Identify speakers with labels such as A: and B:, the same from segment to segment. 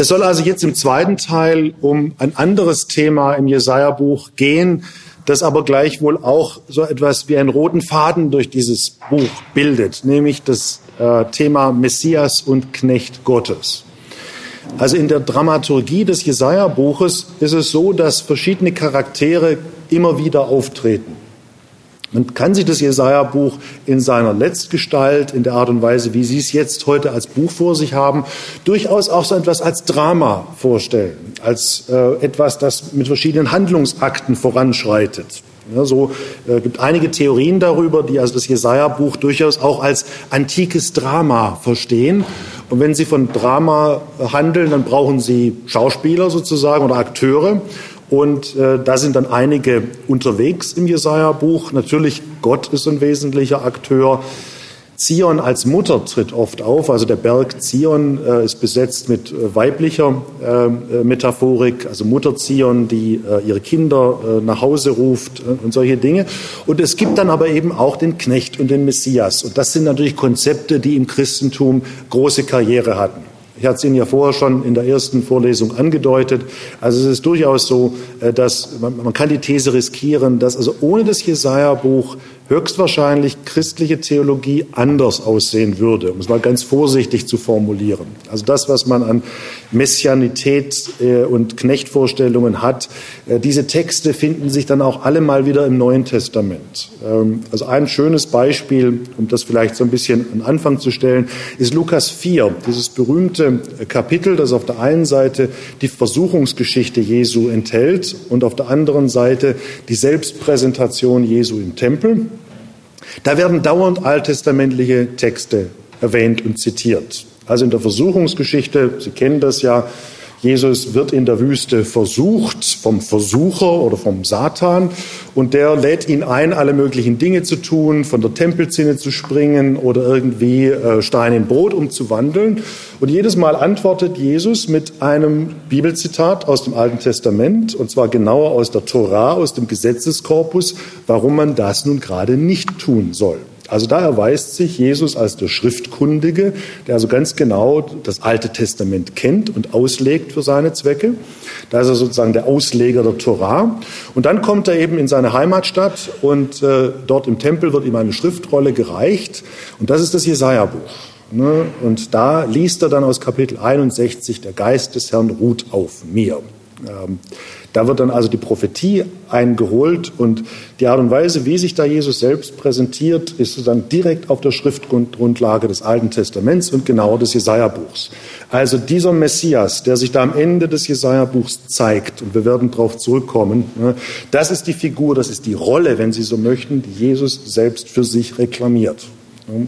A: Es soll also jetzt im zweiten Teil um ein anderes Thema im Jesaja-Buch gehen, das aber gleichwohl auch so etwas wie einen roten Faden durch dieses Buch bildet, nämlich das äh, Thema Messias und Knecht Gottes. Also in der Dramaturgie des Jesaja-Buches ist es so, dass verschiedene Charaktere immer wieder auftreten. Man kann sich das Jesaja-Buch in seiner Letztgestalt, in der Art und Weise, wie Sie es jetzt heute als Buch vor sich haben, durchaus auch so etwas als Drama vorstellen, als äh, etwas, das mit verschiedenen Handlungsakten voranschreitet. Ja, so äh, gibt einige Theorien darüber, die also das Jesaja-Buch durchaus auch als antikes Drama verstehen. Und wenn Sie von Drama handeln, dann brauchen Sie Schauspieler sozusagen oder Akteure. Und äh, da sind dann einige unterwegs im Jesaja-Buch. Natürlich, Gott ist ein wesentlicher Akteur. Zion als Mutter tritt oft auf. Also der Berg Zion äh, ist besetzt mit äh, weiblicher äh, äh Metaphorik, also Mutter Zion, die äh, ihre Kinder äh, nach Hause ruft und solche Dinge. Und es gibt dann aber eben auch den Knecht und den Messias. Und das sind natürlich Konzepte, die im Christentum große Karriere hatten. Ich hatte es Ihnen ja vorher schon in der ersten Vorlesung angedeutet. Also es ist durchaus so, äh, dass man, man kann die These riskieren, dass also ohne das Jesaja-Buch höchstwahrscheinlich christliche Theologie anders aussehen würde, um es mal ganz vorsichtig zu formulieren. Also das, was man an Messianität äh, und Knechtvorstellungen hat, äh, diese Texte finden sich dann auch alle mal wieder im Neuen Testament. Ähm, also ein schönes Beispiel, um das vielleicht so ein bisschen an Anfang zu stellen, ist Lukas 4, dieses berühmte Kapitel, das auf der einen Seite die Versuchungsgeschichte Jesu enthält und auf der anderen Seite die Selbstpräsentation Jesu im Tempel. Da werden dauernd alttestamentliche Texte erwähnt und zitiert. Also in der Versuchungsgeschichte, Sie kennen das ja, Jesus wird in der Wüste versucht vom Versucher oder vom Satan und der lädt ihn ein, alle möglichen Dinge zu tun, von der Tempelzinne zu springen oder irgendwie äh, Stein in Brot umzuwandeln. Und jedes Mal antwortet Jesus mit einem Bibelzitat aus dem Alten Testament und zwar genauer aus der Torah, aus dem Gesetzeskorpus, warum man das nun gerade nicht tun soll. Also da erweist sich Jesus als der Schriftkundige, der also ganz genau das Alte Testament kennt und auslegt für seine Zwecke. Da ist er sozusagen der Ausleger der Torah. Und dann kommt er eben in seine Heimatstadt und äh, dort im Tempel wird ihm eine Schriftrolle gereicht. Und das ist das Jesaja-Buch. Ne? Und da liest er dann aus Kapitel 61, der Geist des Herrn ruht auf mir. Ähm, da wird dann also die Prophetie eingeholt und die Art und Weise, wie sich da Jesus selbst präsentiert, ist sozusagen direkt auf der Schriftgrundlage des Alten Testaments und genauer des Jesaja-Buchs. Also dieser Messias, der sich da am Ende des Jesaja-Buchs zeigt, und wir werden darauf zurückkommen, ne, das ist die Figur, das ist die Rolle, wenn Sie so möchten, die Jesus selbst für sich reklamiert.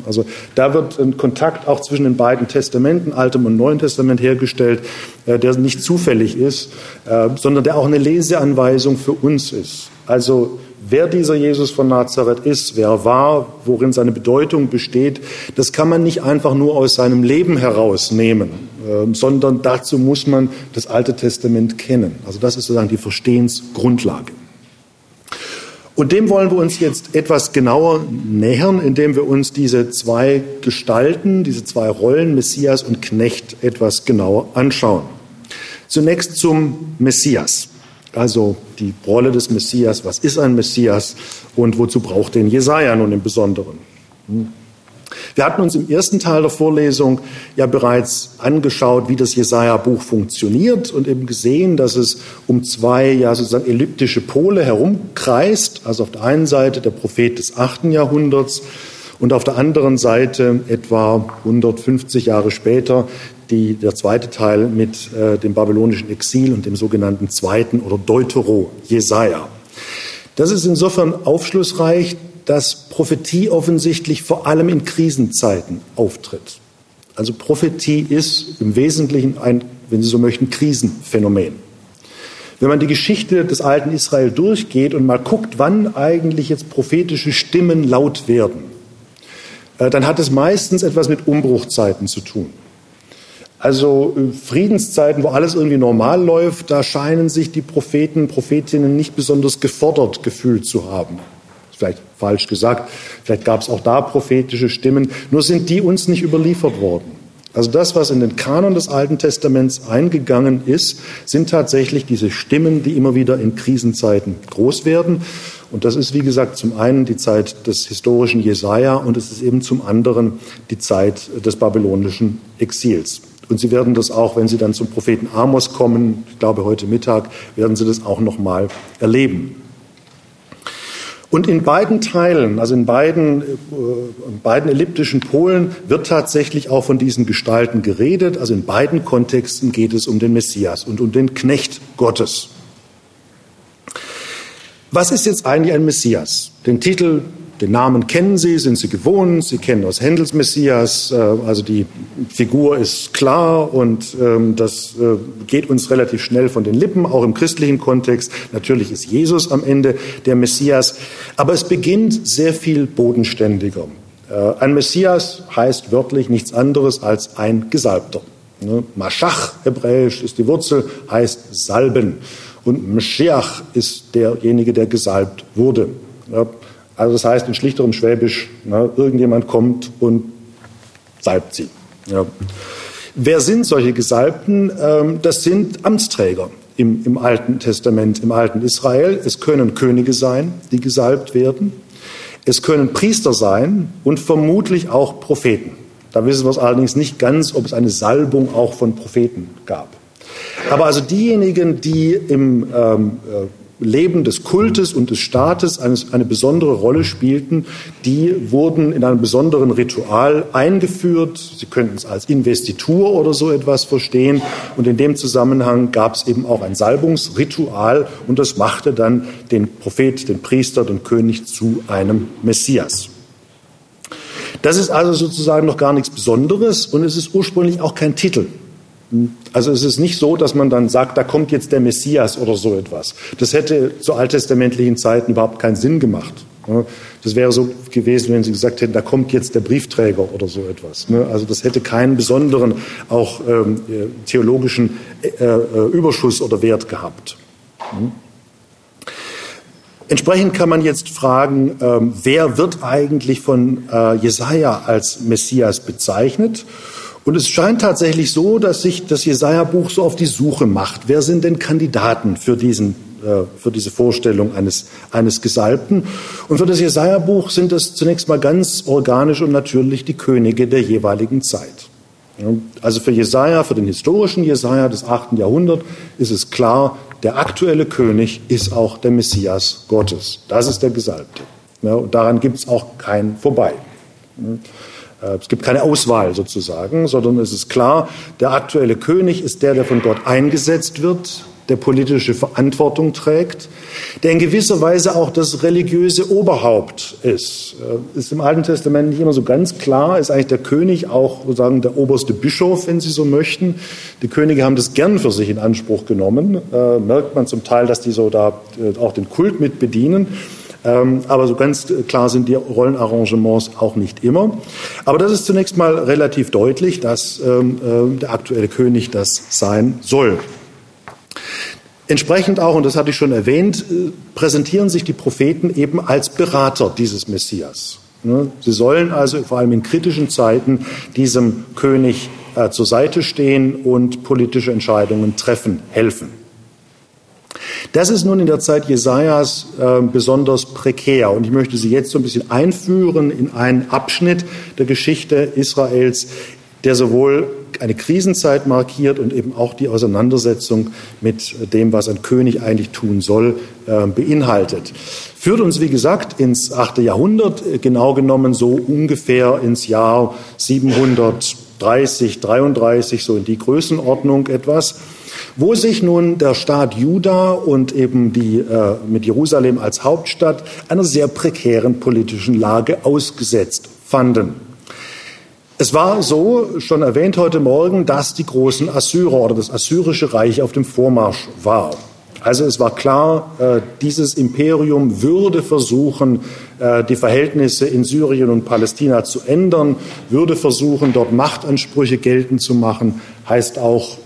A: Also da wird ein Kontakt auch zwischen den beiden Testamenten, Altem und Neuen Testament, hergestellt, äh, der nicht zufällig ist, äh, sondern der auch eine Leseanweisung für uns ist. Also wer dieser Jesus von Nazareth ist, wer er war, worin seine Bedeutung besteht, das kann man nicht einfach nur aus seinem Leben herausnehmen, äh, sondern dazu muss man das Alte Testament kennen. Also das ist sozusagen die Verstehensgrundlage. Und dem wollen wir uns jetzt etwas genauer nähern, indem wir uns diese zwei Gestalten, diese zwei Rollen, Messias und Knecht, etwas genauer anschauen. Zunächst zum Messias, also die Rolle des Messias. Was ist ein Messias und wozu braucht den Jesaja nun im Besonderen? Wir hatten uns im ersten Teil der Vorlesung ja bereits angeschaut, wie das Jesaja-Buch funktioniert und eben gesehen, dass es um zwei ja sozusagen elliptische Pole herumkreist. Also auf der einen Seite der Prophet des achten Jahrhunderts und auf der anderen Seite etwa 150 Jahre später die, der zweite Teil mit äh, dem babylonischen Exil und dem sogenannten zweiten oder Deutero Jesaja. Das ist insofern aufschlussreich, dass Prophetie offensichtlich vor allem in Krisenzeiten auftritt. Also Prophetie ist im Wesentlichen ein, wenn Sie so möchten, Krisenphänomen. Wenn man die Geschichte des alten Israel durchgeht und mal guckt, wann eigentlich jetzt prophetische Stimmen laut werden, äh, dann hat es meistens etwas mit Umbruchzeiten zu tun. Also äh, Friedenszeiten, wo alles irgendwie normal läuft, da scheinen sich die Propheten, Prophetinnen nicht besonders gefordert gefühlt zu haben vielleicht falsch gesagt, vielleicht gab es auch da prophetische Stimmen, nur sind die uns nicht überliefert worden. Also das, was in den Kanon des Alten Testaments eingegangen ist, sind tatsächlich diese Stimmen, die immer wieder in Krisenzeiten groß werden. Und das ist, wie gesagt, zum einen die Zeit des historischen Jesaja und es ist eben zum anderen die Zeit des babylonischen Exils. Und Sie werden das auch, wenn Sie dann zum Propheten Amos kommen, ich glaube heute Mittag, werden Sie das auch noch mal erleben. Und in beiden Teilen, also in beiden, äh, in beiden elliptischen Polen, wird tatsächlich auch von diesen Gestalten geredet. Also in beiden Kontexten geht es um den Messias und um den Knecht Gottes. Was ist jetzt eigentlich ein Messias? Den Titel den Namen kennen Sie, sind Sie gewohnt, Sie kennen aus Händels Messias, äh, also die Figur ist klar und ähm, das äh, geht uns relativ schnell von den Lippen, auch im christlichen Kontext. Natürlich ist Jesus am Ende der Messias, aber es beginnt sehr viel bodenständiger. Äh, ein Messias heißt wörtlich nichts anderes als ein Gesalbter. Ne? Maschach, hebräisch, ist die Wurzel, heißt salben. Und Mashiach ist derjenige, der gesalbt wurde. Also das heißt in schlichterem Schwäbisch, na, irgendjemand kommt und salbt sie. Ja. Wer sind solche Gesalbten? Ähm, das sind Amtsträger im, im Alten Testament, im alten Israel. Es können Könige sein, die gesalbt werden. Es können Priester sein und vermutlich auch Propheten. Da wissen wir es allerdings nicht ganz, ob es eine Salbung auch von Propheten gab. Aber also diejenigen, die im ähm, äh, Leben des Kultes und des Staates eine besondere Rolle spielten, die wurden in einem besonderen Ritual eingeführt. Sie könnten es als Investitur oder so etwas verstehen. Und in dem Zusammenhang gab es eben auch ein Salbungsritual und das machte dann den Prophet, den Priester, den König zu einem Messias. Das ist also sozusagen noch gar nichts Besonderes und es ist ursprünglich auch kein Titel. Also es ist nicht so, dass man dann sagt, da kommt jetzt der Messias oder so etwas. Das hätte zu alttestamentlichen Zeiten überhaupt keinen Sinn gemacht. Das wäre so gewesen, wenn Sie gesagt hätten, da kommt jetzt der Briefträger oder so etwas. Also das hätte keinen besonderen, auch ähm, theologischen äh, äh, Überschuss oder Wert gehabt. Hm? Entsprechend kann man jetzt fragen, ähm, wer wird eigentlich von äh, Jesaja als Messias bezeichnet? Und es scheint tatsächlich so, dass sich das Jesaja-Buch so auf die Suche macht. Wer sind denn Kandidaten für diesen äh, für diese Vorstellung eines, eines Gesalbten. Und für das Jesaja-Buch sind es zunächst mal ganz organisch und natürlich die Könige der jeweiligen Zeit. Also für Jesaja, für den historischen Jesaja des 8. Jahrhunderts ist es klar, der aktuelle König ist auch der Messias Gottes. Das ist der Gesalbte. Und daran gibt es auch kein Vorbei. Äh, es gibt keine Auswahl sozusagen, sondern es ist klar, der aktuelle König ist der, der von Gott eingesetzt wird, der politische Verantwortung trägt, der in gewisser Weise auch das religiöse Oberhaupt ist. Äh, ist im Alten Testament nicht immer so ganz klar, ist eigentlich der König auch sozusagen der oberste Bischof, wenn Sie so möchten. Die Könige haben das gern für sich in Anspruch genommen. Äh, merkt man zum Teil, dass die so da auch den Kult mit bedienen. Ähm, aber so ganz klar sind die Rollenarrangements auch nicht immer. Aber das ist zunächst mal relativ deutlich, dass ähm, äh, der aktuelle König das sein soll. Entsprechend auch, und das hatte ich schon erwähnt, äh, präsentieren sich die Propheten eben als Berater dieses Messias. Ne? Sie sollen also vor allem in kritischen Zeiten diesem König äh, zur Seite stehen und politische Entscheidungen treffen, helfen. Das ist nun in der Zeit Jesajas äh, besonders prekär. Und ich möchte Sie jetzt so ein bisschen einführen in einen Abschnitt der Geschichte Israels, der sowohl eine Krisenzeit markiert und eben auch die Auseinandersetzung mit dem, was ein König eigentlich tun soll, äh, beinhaltet. Führt uns, wie gesagt, ins achte Jahrhundert, äh, genau genommen so ungefähr ins Jahr 730, 33, so in die Größenordnung etwas wo sich nun der Staat Juda und eben die äh, mit Jerusalem als Hauptstadt einer sehr prekären politischen Lage ausgesetzt fanden. Es war so, schon erwähnt heute Morgen, dass die großen Assyrer oder das assyrische Reich auf dem Vormarsch war. Also es war klar, äh, dieses Imperium würde versuchen, äh, die Verhältnisse in Syrien und Palästina zu ändern, würde versuchen, dort Machtansprüche geltend zu machen, heißt auch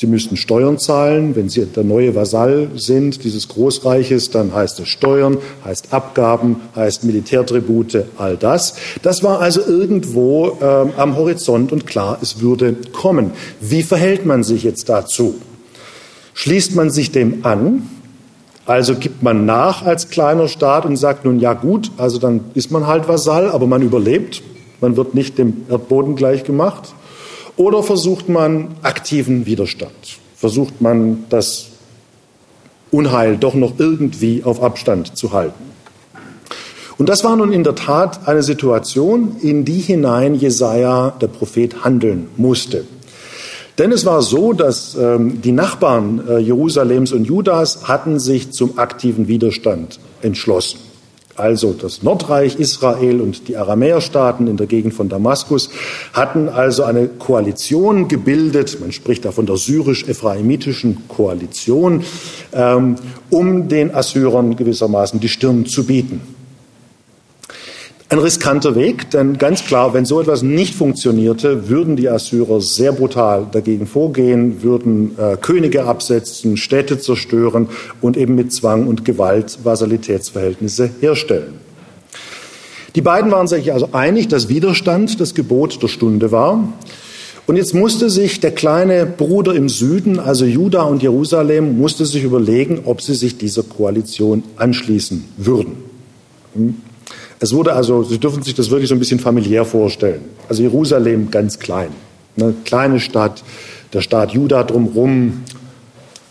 A: Sie müssten Steuern zahlen. Wenn Sie der neue Vasall sind dieses Großreiches, dann heißt es Steuern, heißt Abgaben, heißt Militärtribute, all das. Das war also irgendwo äh, am Horizont und klar, es würde kommen. Wie verhält man sich jetzt dazu? Schließt man sich dem an? Also gibt man nach als kleiner Staat und sagt nun, ja gut, also dann ist man halt Vasall, aber man überlebt. Man wird nicht dem Erdboden gleich gemacht. Oder versucht man aktiven Widerstand? Versucht man das Unheil doch noch irgendwie auf Abstand zu halten? Und das war nun in der Tat eine Situation, in die hinein Jesaja, der Prophet, handeln musste. Denn es war so, dass ähm, die Nachbarn äh, Jerusalems und Judas hatten sich zum aktiven Widerstand entschlossen also das Nordreich Israel und die Aramäerstaaten in der Gegend von Damaskus, hatten also eine Koalition gebildet, man spricht da von der syrisch-ephraimitischen Koalition, ähm, um den Assyrern gewissermaßen die Stirn zu bieten. Ein riskanter Weg, denn ganz klar, wenn so etwas nicht funktionierte, würden die Assyrer sehr brutal dagegen vorgehen, würden äh, Könige absetzen, Städte zerstören und eben mit Zwang und Gewalt Vasalitätsverhältnisse herstellen. Die beiden waren sich also einig, dass Widerstand das Gebot der Stunde war. Und jetzt musste sich der kleine Bruder im Süden, also Juda und Jerusalem, musste sich überlegen, ob sie sich dieser Koalition anschließen würden. Es wurde also, Sie dürfen sich das wirklich so ein bisschen familiär vorstellen. Also Jerusalem ganz klein, eine kleine Stadt, der Staat Juda drumherum.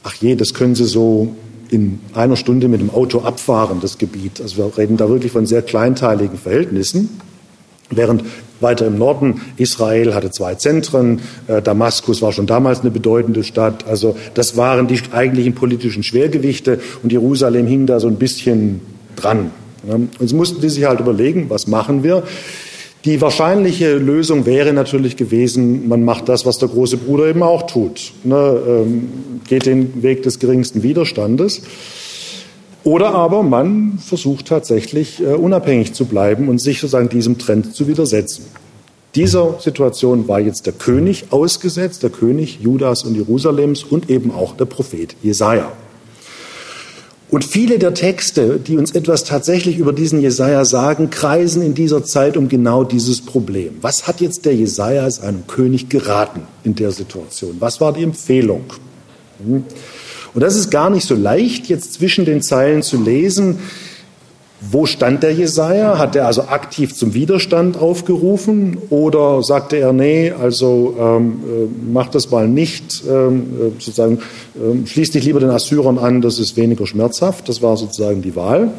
A: Ach je, das können Sie so in einer Stunde mit dem Auto abfahren, das Gebiet. Also wir reden da wirklich von sehr kleinteiligen Verhältnissen. Während weiter im Norden Israel hatte zwei Zentren, äh, Damaskus war schon damals eine bedeutende Stadt. Also das waren die eigentlichen politischen Schwergewichte und Jerusalem hing da so ein bisschen dran. Und jetzt mussten die sich halt überlegen, was machen wir? Die wahrscheinliche Lösung wäre natürlich gewesen, man macht das, was der große Bruder eben auch tut. Ne, ähm, geht den Weg des geringsten Widerstandes. Oder aber man versucht tatsächlich äh, unabhängig zu bleiben und sich sozusagen diesem Trend zu widersetzen. Dieser Situation war jetzt der König ausgesetzt, der König Judas und Jerusalems und eben auch der Prophet Jesaja. Und viele der Texte, die uns etwas tatsächlich über diesen Jesaja sagen, kreisen in dieser Zeit um genau dieses Problem. Was hat jetzt der Jesaja als einem König geraten in der Situation? Was war die Empfehlung? Hm? Und das ist gar nicht so leicht, jetzt zwischen den Zeilen zu lesen. Wo stand der Jesaja? Hat er also aktiv zum Widerstand aufgerufen oder sagte er, nee, also ähm, äh, mach das mal nicht, ähm, äh, sozusagen, ähm, schließ dich lieber den Assyrern an, das ist weniger schmerzhaft. Das war sozusagen die Wahl.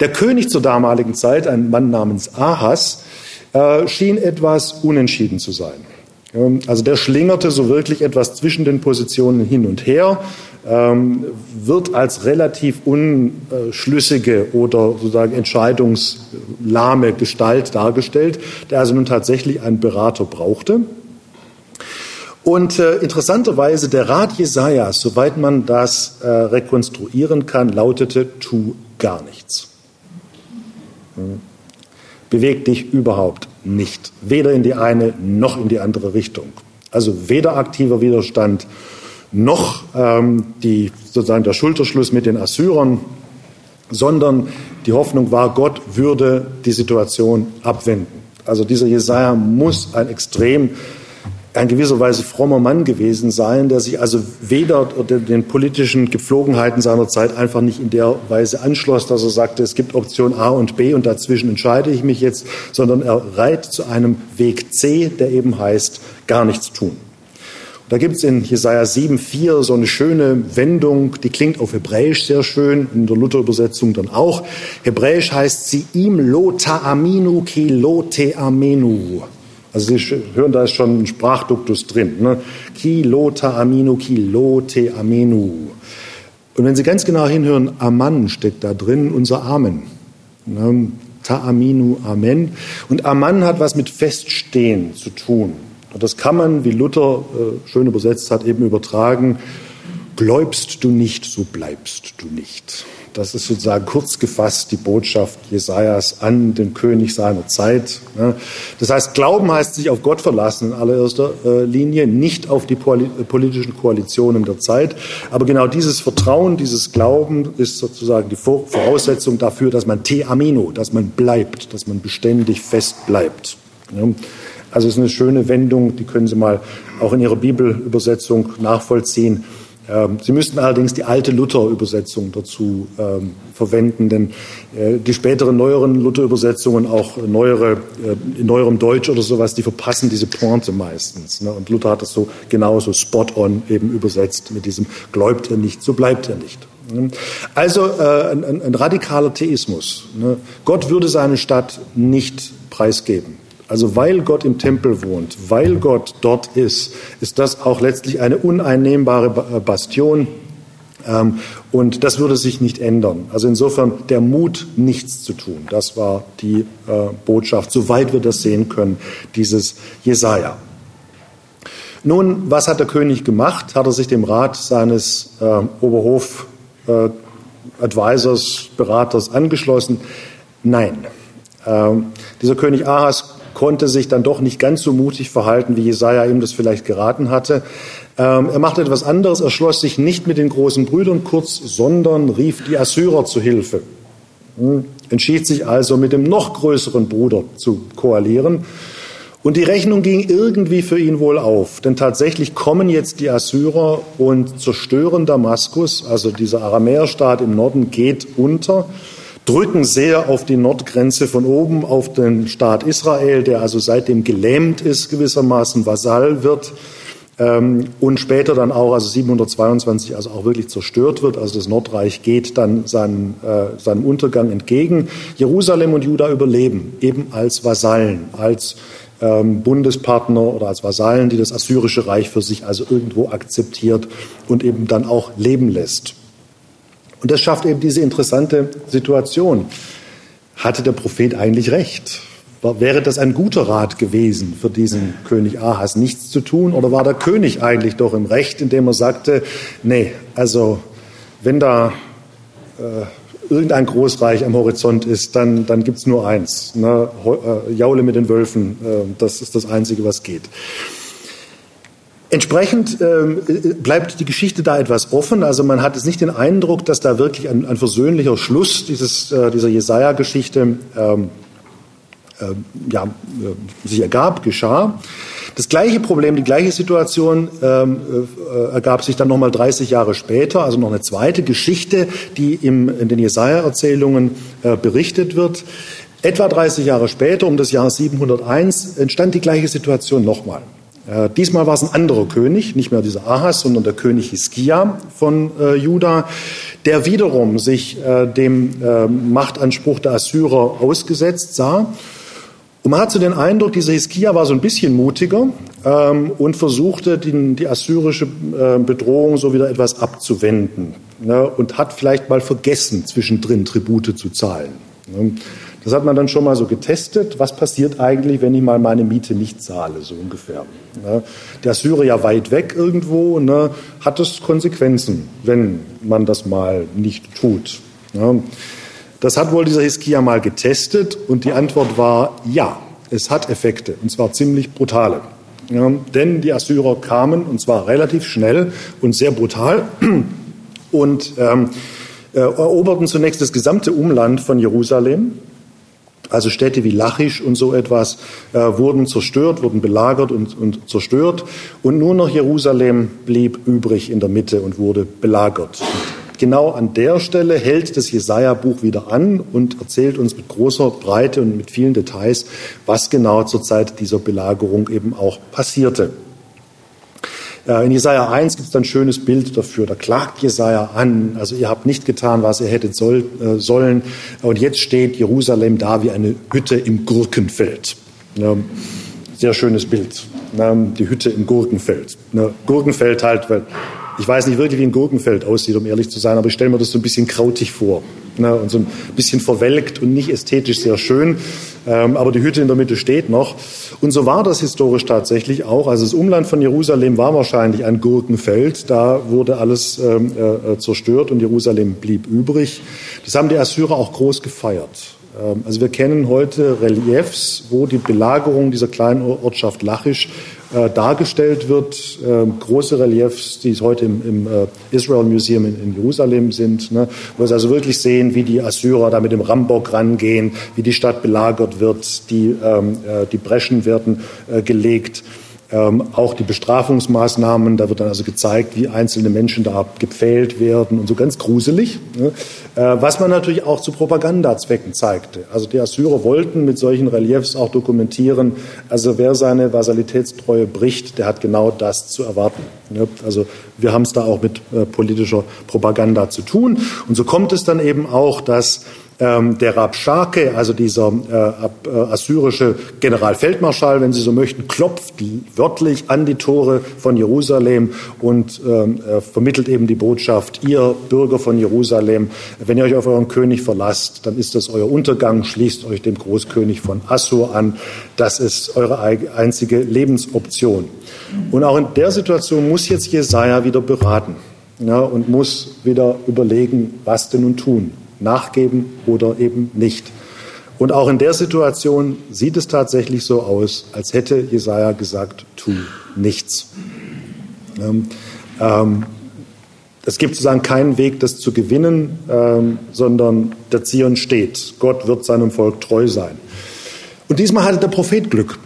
A: Der König zur damaligen Zeit, ein Mann namens Ahas, äh, schien etwas unentschieden zu sein. Ähm, also der schlingerte so wirklich etwas zwischen den Positionen hin und her ähm, wird als relativ unschlüssige oder sozusagen entscheidungslahme Gestalt dargestellt, der also nun tatsächlich einen Berater brauchte. Und äh, interessanterweise der Rat Jesajas, soweit man das äh, rekonstruieren kann, lautete: Tu gar nichts. Hm. Beweg dich überhaupt nicht, weder in die eine noch in die andere Richtung. Also weder aktiver Widerstand noch ähm, die, sozusagen der Schulterschluss mit den Assyrern, sondern die Hoffnung war, Gott würde die Situation abwenden. Also dieser Jesaja muss ein extrem, ein gewisser Weise frommer Mann gewesen sein, der sich also weder den politischen Gepflogenheiten seiner Zeit einfach nicht in der Weise anschloss, dass er sagte, es gibt Option A und B und dazwischen entscheide ich mich jetzt, sondern er reiht zu einem Weg C, der eben heißt, gar nichts tun. Da gibt es in Jesaja 7,4 so eine schöne Wendung, die klingt auf Hebräisch sehr schön, in der Luther-Übersetzung dann auch. Hebräisch heißt sie im lo ta'aminu ki lo te'amenu. Also Sie hören, da ist schon ein Sprachduktus drin. Ne? Ki lo ta'aminu ki lo te'amenu. Und wenn Sie ganz genau hinhören, Aman steckt da drin, unser Amen. Ne? Ta'aminu Amen. Und Aman hat was mit Feststehen zu tun. Und das kann man, wie Luther äh, schön übersetzt hat, eben übertragen. gläubst du nicht, so bleibst du nicht. Das ist sozusagen kurz gefasst die Botschaft Jesajas an den König seiner Zeit. Das heißt, Glauben heißt sich auf Gott verlassen in allererster äh, Linie, nicht auf die politischen Koalitionen der Zeit. Aber genau dieses Vertrauen, dieses Glauben ist sozusagen die Voraussetzung dafür, dass man te amino, dass man bleibt, dass man beständig fest bleibt. Also es ist eine schöne Wendung, die können Sie mal auch in Ihrer Bibelübersetzung nachvollziehen. Ähm, Sie müssten allerdings die alte Luther-Übersetzung dazu ähm, verwenden, denn äh, die späteren neueren Luther-Übersetzungen, auch neuere, äh, in neuerem Deutsch oder sowas, die verpassen diese Pointe meistens. Ne? Und Luther hat das so genauso spot-on eben übersetzt mit diesem Gläubt er nicht, so bleibt er nicht. Ne? Also äh, ein, ein, radikaler Theismus. Ne? Gott würde seine Stadt nicht preisgeben. Also weil Gott im Tempel wohnt, weil Gott dort ist, ist das auch letztlich eine uneinnehmbare äh, Bastion. Ähm, und das würde sich nicht ändern. Also insofern der Mut, nichts zu tun. Das war die äh, Botschaft, soweit wir das sehen können, dieses Jesaja. Nun, was hat der König gemacht? Hat er sich dem Rat seines äh, Oberhof äh, Advisors, Beraters angeschlossen? Nein. Ähm, dieser König Ahas konnte sich dann doch nicht ganz so mutig verhalten, wie Jesaja ihm das vielleicht geraten hatte. Ähm, er machte etwas anderes. Er schloss sich nicht mit den großen Brüdern kurz, sondern rief die Assyrer zu Hilfe. Hm. Entschied sich also, mit dem noch größeren Bruder zu koalieren. Und die Rechnung ging irgendwie für ihn wohl auf, denn tatsächlich kommen jetzt die Assyrer und zerstören Damaskus, also dieser Aramäerstaat im Norden geht unter drücken sehr auf die Nordgrenze von oben, auf den Staat Israel, der also seitdem gelähmt ist, gewissermaßen Vasall wird ähm, und später dann auch, also 722, also auch wirklich zerstört wird. Also das Nordreich geht dann seinen, äh, seinem Untergang entgegen. Jerusalem und Juda überleben, eben als Vasallen, als ähm, Bundespartner oder als Vasallen, die das assyrische Reich für sich also irgendwo akzeptiert und eben dann auch leben lässt. Und das schafft eben diese interessante Situation. Hatte der Prophet eigentlich recht? Wäre das ein guter Rat gewesen für diesen König Ahas, nichts zu tun? Oder war der König eigentlich doch im Recht, indem er sagte, nee, also wenn da äh, irgendein Großreich am Horizont ist, dann, dann gibt es nur eins. Ne? Äh, Jaule mit den Wölfen, äh, das ist das Einzige, was geht. Entsprechend ähm, bleibt die Geschichte da etwas offen. Also man hat es nicht den Eindruck, dass da wirklich ein, ein versöhnlicher Schluss dieses, äh, dieser Jesaja-Geschichte ähm, äh, ja, äh, sich ergab, geschah. Das gleiche Problem, die gleiche Situation ähm, äh, ergab sich dann nochmal 30 Jahre später, also noch eine zweite Geschichte, die im, in den Jesaja-Erzählungen äh, berichtet wird. Etwa 30 Jahre später, um das Jahr 701, entstand die gleiche Situation nochmal. Äh, diesmal war es ein anderer König, nicht mehr dieser Ahas, sondern der König Hiskia von äh, Juda, der wiederum sich äh, dem äh, Machtanspruch der Assyrer ausgesetzt sah. Und man hat so den Eindruck, dieser Hiskia war so ein bisschen mutiger ähm, und versuchte, die, die assyrische äh, Bedrohung so wieder etwas abzuwenden ne, und hat vielleicht mal vergessen, zwischendrin Tribute zu zahlen. Ne. Das hat man dann schon mal so getestet. Was passiert eigentlich, wenn ich mal meine Miete nicht zahle, so ungefähr? Ne? Der ja weit weg irgendwo, ne? hat es Konsequenzen, wenn man das mal nicht tut. Ne? Das hat wohl dieser Hiskia mal getestet und die Antwort war ja, es hat Effekte und zwar ziemlich brutale. Ja, denn die Assyrer kamen und zwar relativ schnell und sehr brutal und ähm, äh, eroberten zunächst das gesamte Umland von Jerusalem also Städte wie Lachisch und so etwas äh, wurden zerstört, wurden belagert und, und zerstört. Und nur noch Jerusalem blieb übrig in der Mitte und wurde belagert. Und genau an der Stelle hält das Jesaja-Buch wieder an und erzählt uns mit großer Breite und mit vielen Details, was genau zur Zeit dieser Belagerung eben auch passierte. Äh, in Jesaja 1 gibt es ein schönes Bild dafür. Da klagt Jesaja an. Also ihr habt nicht getan, was ihr hättet soll, äh, sollen. Und jetzt steht Jerusalem da wie eine Hütte im Gurkenfeld. Ja, sehr schönes Bild. Ja, die Hütte im Gurkenfeld. Ja, Gurkenfeld halt, weil ich weiß nicht wirklich, wie ein Gurkenfeld aussieht, um ehrlich zu sein, aber ich stelle mir das so ein bisschen krautig vor. Ne, und so ein bisschen verwelkt und nicht ästhetisch sehr schön. Ähm, aber die Hütte in der Mitte steht noch. Und so war das historisch tatsächlich auch. Also das Umland von Jerusalem war wahrscheinlich ein Gurkenfeld. Da wurde alles ähm, äh, zerstört und Jerusalem blieb übrig. Das haben die Assyrer auch groß gefeiert. Ähm, also wir kennen heute Reliefs, wo die Belagerung dieser kleinen Ortschaft Lachisch äh, dargestellt wird. Ähm, große Reliefs, die heute im, im äh, Israel Museum in, in Jerusalem sind, ne, wo Sie also wirklich sehen, wie die Assyrer da mit dem Rambock rangehen, wie die Stadt belagert wird, die, ähm, äh, die Breschen werden äh, gelegt. Ähm, auch die Bestrafungsmaßnahmen, da wird dann also gezeigt, wie einzelne Menschen da gepfählt werden und so ganz gruselig, ne? äh, was man natürlich auch zu Propagandazwecken zeigte. Also die Assyrer wollten mit solchen Reliefs auch dokumentieren, also wer seine Vasalitätstreue bricht, der hat genau das zu erwarten. Ne? Also wir haben es da auch mit äh, politischer Propaganda zu tun. Und so kommt es dann eben auch, dass ähm, der Rabschake, also dieser äh, äh, assyrische Generalfeldmarschall, wenn Sie so möchten, klopft wörtlich an die Tore von Jerusalem und ähm, äh, vermittelt eben die Botschaft, ihr Bürger von Jerusalem, wenn ihr euch auf euren König verlasst, dann ist das euer Untergang, schließt euch dem Großkönig von Assur an. Das ist eure einzige Lebensoption. Und auch in der Situation muss jetzt Jesaja wieder beraten ja, und muss wieder überlegen, was denn nun tun nachgeben oder eben nicht. Und auch in der Situation sieht es tatsächlich so aus, als hätte Jesaja gesagt, tu nichts. Ähm, ähm, es gibt sozusagen keinen Weg, das zu gewinnen, ähm, sondern der Zion steht. Gott wird seinem Volk treu sein. Und diesmal hatte der Prophet Glück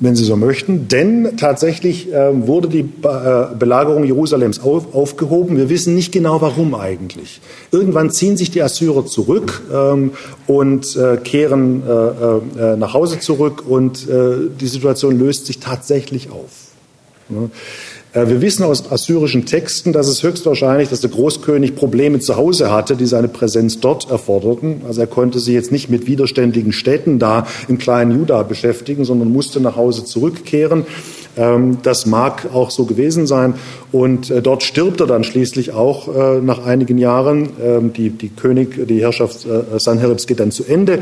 A: wenn Sie so möchten. Denn tatsächlich äh, wurde die äh, Belagerung Jerusalems auf, aufgehoben. Wir wissen nicht genau, warum eigentlich. Irgendwann ziehen sich die Assyrer zurück ähm, und äh, kehren nach Hause zurück und die Situation löst sich tatsächlich auf. Äh, wir wissen aus assyrischen Texten, dass es höchstwahrscheinlich, dass der Großkönig Probleme zu Hause hatte, die seine Präsenz dort erforderten. Also er konnte sich jetzt nicht mit widerständigen Städten da im kleinen Juda beschäftigen, sondern musste nach Hause zurückkehren. Ähm, das mag auch so gewesen sein. Und äh, dort stirbt er dann schließlich auch äh, nach einigen Jahren. Ähm, die, die König, die Herrschaft äh, Sanheribs geht dann zu Ende.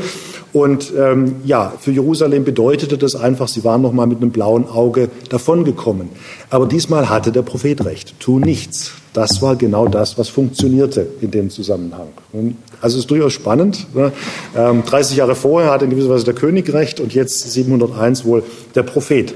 A: Und ähm, ja, für Jerusalem bedeutete das einfach, sie waren noch mal mit einem blauen Auge davongekommen. Aber diesmal hatte der Prophet recht. Tu nichts. Das war genau das, was funktionierte in dem Zusammenhang. Also es ist durchaus spannend. 30 Jahre vorher hatte in gewisser Weise der König recht und jetzt 701 wohl der Prophet.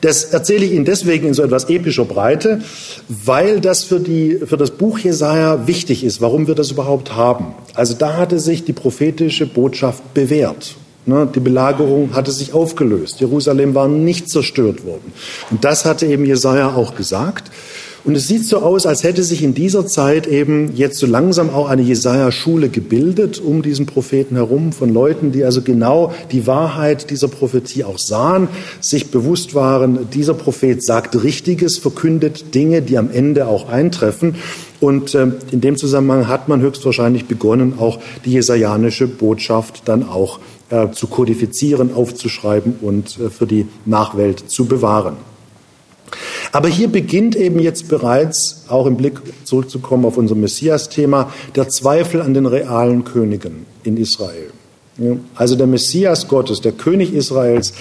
A: Das erzähle ich Ihnen deswegen in so etwas epischer Breite, weil das für, die, für das Buch Jesaja wichtig ist, warum wir das überhaupt haben. Also da hatte sich die prophetische Botschaft bewährt. Ne, die Belagerung hatte sich aufgelöst. Jerusalem war nicht zerstört worden. Und das hatte eben Jesaja auch gesagt. Und es sieht so aus, als hätte sich in dieser Zeit eben jetzt so langsam auch eine Jesaja-Schule gebildet um diesen Propheten herum von Leuten, die also genau die Wahrheit dieser Prophetie auch sahen, sich bewusst waren, dieser Prophet sagt Richtiges, verkündet Dinge, die am Ende auch eintreffen. Und äh, in dem Zusammenhang hat man höchstwahrscheinlich begonnen, auch die jesajanische Botschaft dann auch äh, zu kodifizieren, aufzuschreiben und äh, für die Nachwelt zu bewahren. Aber hier beginnt eben jetzt bereits, auch im Blick zurückzukommen auf unser Messias-Thema, der Zweifel an den realen Königen in Israel. Also der Messias Gottes, der König Israels,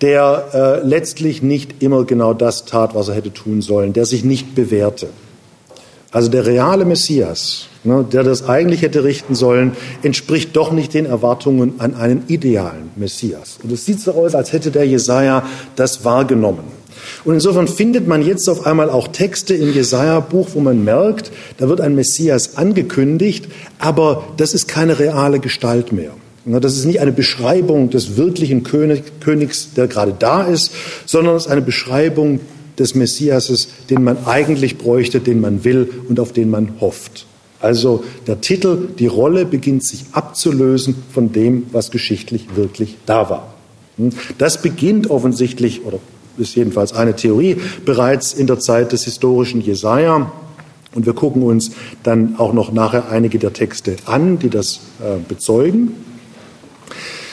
A: der äh, letztlich nicht immer genau das tat, was er hätte tun sollen, der sich nicht bewährte. Also der reale Messias, ne, der das eigentlich hätte richten sollen, entspricht doch nicht den Erwartungen an einen idealen Messias. Und es sieht so aus, als hätte der Jesaja das wahrgenommen. Und insofern findet man jetzt auf einmal auch Texte im Jesaja-Buch, wo man merkt, da wird ein Messias angekündigt, aber das ist keine reale Gestalt mehr. Das ist nicht eine Beschreibung des wirklichen Königs, der gerade da ist, sondern es ist eine Beschreibung des Messiases, den man eigentlich bräuchte, den man will und auf den man hofft. Also der Titel, die Rolle beginnt sich abzulösen von dem, was geschichtlich wirklich da war. Das beginnt offensichtlich oder ist jedenfalls eine Theorie, bereits in der Zeit des historischen Jesaja. Und wir gucken uns dann auch noch nachher einige der Texte an, die das äh, bezeugen.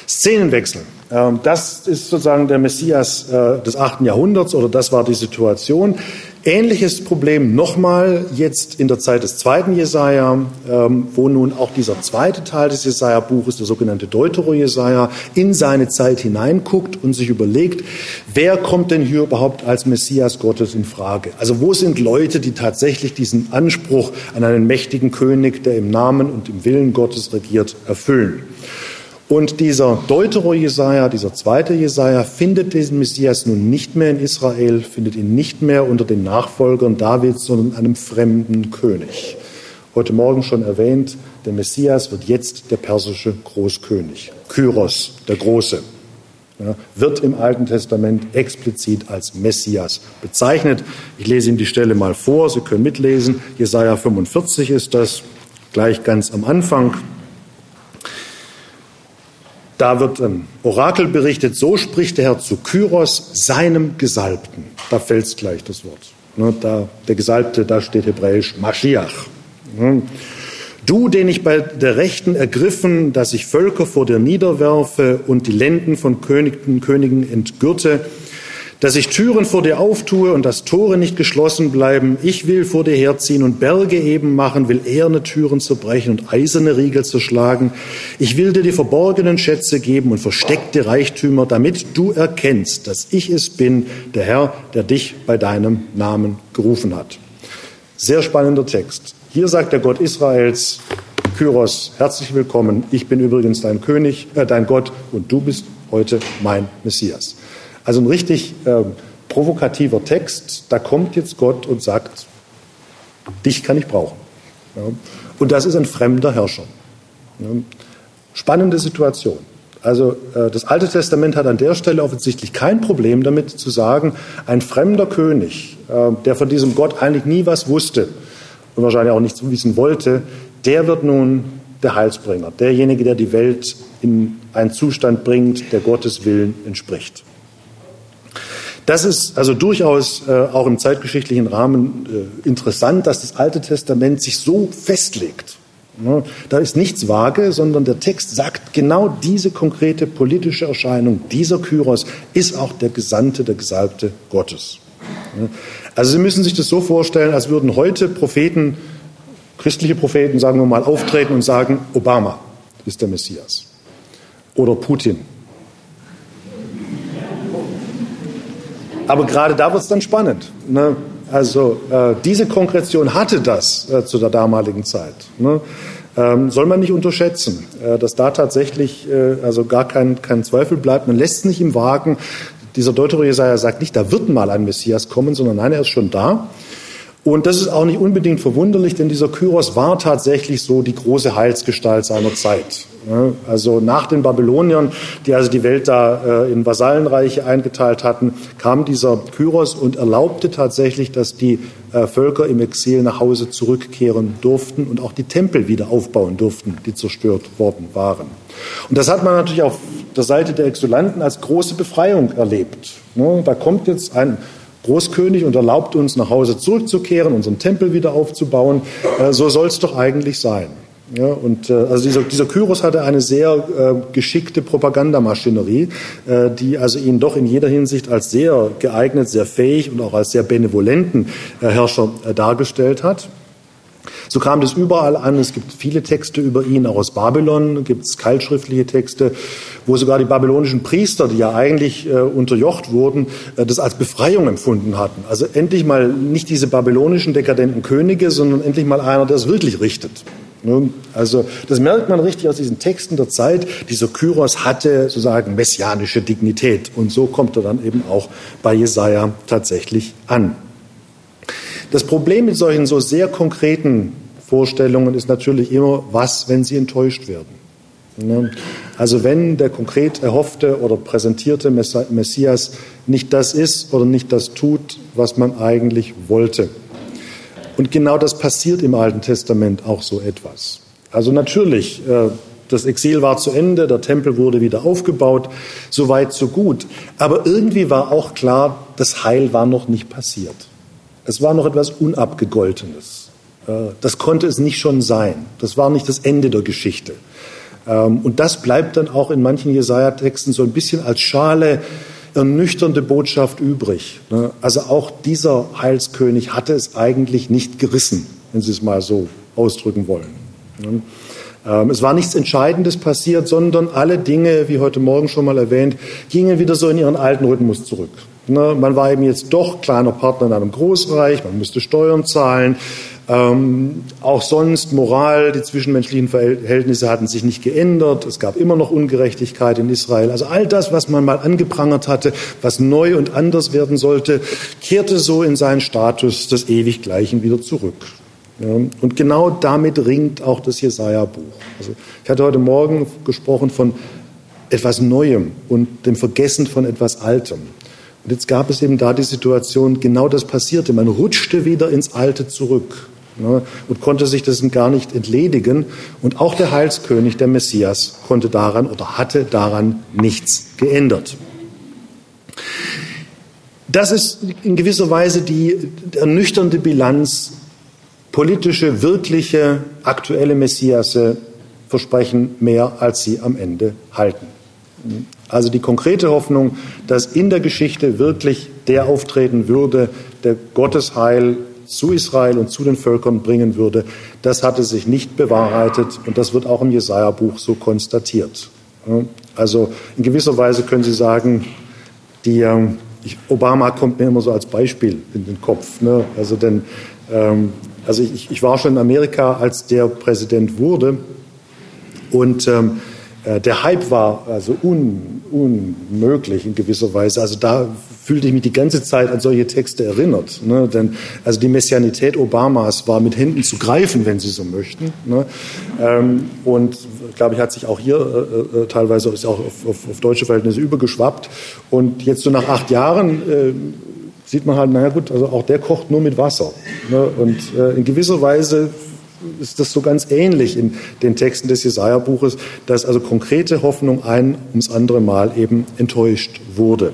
A: Szenenwechsel. Ähm, das ist sozusagen der Messias äh, des achten Jahrhunderts oder das war die Situation. Ähnliches Problem nochmal jetzt in der Zeit des zweiten Jesaja, ähm, wo nun auch dieser zweite Teil des Jesaja-Buches, der sogenannte Deutero-Jesaja, in seine Zeit hineinguckt und sich überlegt, wer kommt denn hier überhaupt als Messias Gottes in Frage? Also wo sind Leute, die tatsächlich diesen Anspruch an einen mächtigen König, der im Namen und im Willen Gottes regiert, erfüllen? Und dieser Deutero Jesaja, dieser zweite Jesaja, findet diesen Messias nun nicht mehr in Israel, findet ihn nicht mehr unter den Nachfolgern Davids, sondern einem fremden König. Heute Morgen schon erwähnt, der Messias wird jetzt der persische Großkönig. Kyros, der Große, ja, wird im Alten Testament explizit als Messias bezeichnet. Ich lese Ihnen die Stelle mal vor, Sie können mitlesen. Jesaja 45 ist das, gleich ganz am Anfang. Da wird ein Orakel berichtet, so spricht der Herr zu Kyros, seinem Gesalbten. Da fällt gleich das Wort. Ne, da, der Gesalbte, da steht hebräisch Maschiach. Ne. Du, den ich bei der Rechten ergriffen, dass ich Völker vor dir niederwerfe und die Lenden von Königen, Königen entgürte, dass ich Türen vor dir auftue und dass Tore nicht geschlossen bleiben. Ich will vor dir herziehen und Berge eben machen, will eherne Türen zerbrechen und eiserne Riegel zerschlagen. Ich will dir die verborgenen Schätze geben und versteckte Reichtümer, damit du erkennst, dass ich es bin, der Herr, der dich bei deinem Namen gerufen hat. Sehr spannender Text. Hier sagt der Gott Israels, Kyros, herzlich willkommen. Ich bin übrigens dein König, äh, dein Gott und du bist heute mein Messias. Also ein richtig äh, provokativer Text. Da kommt jetzt Gott und sagt, dich kann ich brauchen. Ja. Und das ist ein fremder Herrscher. Ja. Spannende Situation. Also äh, das Alte Testament hat an der Stelle offensichtlich kein Problem damit zu sagen, ein fremder König, äh, der von diesem Gott eigentlich nie was wusste und wahrscheinlich auch nichts wissen wollte, der wird nun der Heilsbringer, derjenige, der die Welt in einen Zustand bringt, der Gottes Willen entspricht. Das ist also durchaus äh, auch im zeitgeschichtlichen Rahmen äh, interessant, dass das Alte Testament sich so festlegt. Ja, da ist nichts vage, sondern der Text sagt genau diese konkrete politische Erscheinung, dieser Kyros ist auch der Gesandte, der Gesalbte Gottes. Ja, also Sie müssen sich das so vorstellen, als würden heute Propheten, christliche Propheten, sagen wir mal, auftreten und sagen, Obama ist der Messias oder Putin Aber gerade da wird es dann spannend. Ne? Also äh, diese Konkretion hatte das äh, zu der damaligen Zeit. Ne? Ähm, soll man nicht unterschätzen, äh, dass da tatsächlich äh, also gar kein, kein Zweifel bleibt. Man lässt nicht im Wagen. Dieser Deutero Jesaja sagt nicht, da wird mal ein Messias kommen, sondern nein, er ist schon da. Und das ist auch nicht unbedingt verwunderlich, denn dieser Kyros war tatsächlich so die große Heilsgestalt seiner Zeit. Also nach den Babyloniern, die also die Welt da äh, in Vasallenreiche eingeteilt hatten, kam dieser Kyros und erlaubte tatsächlich, dass die äh, Völker im Exil nach Hause zurückkehren durften und auch die Tempel wieder aufbauen durften, die zerstört worden waren. Und das hat man natürlich auf der Seite der Exulanten als große Befreiung erlebt. Da kommt jetzt ein Großkönig und erlaubt uns, nach Hause zurückzukehren, unseren Tempel wieder aufzubauen. Äh, so soll es doch eigentlich sein. Ja, und äh, also dieser, dieser Kyros hatte eine sehr äh, geschickte Propagandamaschinerie, äh, die also ihn doch in jeder Hinsicht als sehr geeignet, sehr fähig und auch als sehr benevolenten äh, Herrscher äh, dargestellt hat. So kam das überall an. Es gibt viele Texte über ihn, auch aus Babylon gibt es keilschriftliche Texte, wo sogar die babylonischen Priester, die ja eigentlich äh, unterjocht wurden, äh, das als Befreiung empfunden hatten. Also endlich mal nicht diese babylonischen dekadenten Könige, sondern endlich mal einer, der es wirklich richtet. Ne? Also das merkt man richtig aus diesen Texten der Zeit. Dieser Kyros hatte sozusagen messianische Dignität und so kommt er dann eben auch bei Jesaja tatsächlich an. Das Problem mit solchen so sehr konkreten Vorstellungen ist natürlich immer, was, wenn sie enttäuscht werden. Ne? Also wenn der konkret erhoffte oder präsentierte Messias nicht das ist oder nicht das tut, was man eigentlich wollte. Und genau das passiert im Alten Testament auch so etwas. Also natürlich, äh, das Exil war zu Ende, der Tempel wurde wieder aufgebaut, so weit, so gut. Aber irgendwie war auch klar, das Heil war noch nicht passiert. Es war noch etwas Unabgegoltenes. Äh, das konnte es nicht schon sein. Das war nicht das Ende der Geschichte. Ähm, und das bleibt dann auch in manchen Jesaja-Texten so ein bisschen als Schale ernüchternde Botschaft übrig. Ne? Also auch dieser Heilskönig hatte es eigentlich nicht gerissen, wenn Sie es mal so ausdrücken wollen. Ne? Ähm, es war nichts Entscheidendes passiert, sondern alle Dinge, wie heute Morgen schon mal erwähnt, gingen wieder so in ihren alten Rhythmus zurück. Ne? Man war eben jetzt doch kleiner Partner in einem Großreich, man musste Steuern zahlen, ähm, auch sonst Moral, die zwischenmenschlichen Verhältnisse hatten sich nicht geändert. Es gab immer noch Ungerechtigkeit in Israel. Also all das, was man mal angeprangert hatte, was neu und anders werden sollte, kehrte so in seinen Status des ewig Gleichen wieder zurück. Ja, und genau damit ringt auch das Jesaja-Buch. Also ich hatte heute Morgen gesprochen von etwas Neuem und dem Vergessen von etwas Altem. Und jetzt gab es eben da die Situation, genau das passierte. Man rutschte wieder ins Alte zurück ne, und konnte sich dessen gar nicht entledigen. Und auch der Heilskönig, der Messias, konnte daran oder hatte daran nichts geändert. Das ist in gewisser Weise die ernüchternde Bilanz. Politische, wirkliche, aktuelle Messiasse versprechen mehr, als sie am Ende halten. Also die konkrete Hoffnung, dass in der Geschichte wirklich der auftreten würde, der Gottesheil zu Israel und zu den Völkern bringen würde, das hatte sich nicht bewahrheitet und das wird auch im Jesaja-Buch so konstatiert. Also in gewisser Weise können Sie sagen, die, ähm, ich, Obama kommt mir immer so als Beispiel in den Kopf. Ne? Also, denn, ähm, also ich, ich, war schon in Amerika, als der Präsident wurde und ähm, äh, der Hype war also un, unmöglich in gewisser Weise. Also da fühlte ich mich die ganze Zeit an solche Texte erinnert. Ne? Denn also die Messianität Obamas war mit Händen zu greifen, wenn Sie so möchten. Ne? Ähm, und glaube ich, hat sich auch hier äh, äh, teilweise ist auch auf, auf, auf, deutsche Verhältnisse übergeschwappt. Und jetzt so nach acht Jahren äh, sieht man halt, naja gut, also auch der kocht nur mit Wasser. Ne? Und äh, in gewisser Weise ist das so ganz ähnlich in den Texten des Jesaja-Buches, dass also konkrete Hoffnung ein ums andere Mal eben enttäuscht wurde.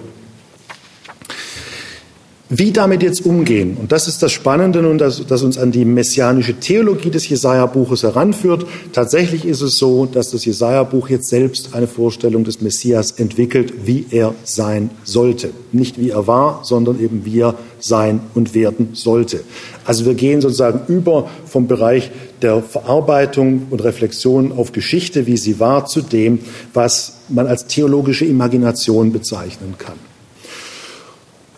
A: Wie damit jetzt umgehen, und das ist das Spannende und das, das uns an die messianische Theologie des Jesaja-Buches heranführt. Tatsächlich ist es so, dass das Jesaja-Buch jetzt selbst eine Vorstellung des Messias entwickelt, wie er sein sollte. Nicht wie er war, sondern eben wie er sein und werden sollte. Also wir gehen sozusagen über vom Bereich der Verarbeitung und Reflexion auf Geschichte, wie sie war, zu dem, was man als theologische Imagination bezeichnen kann.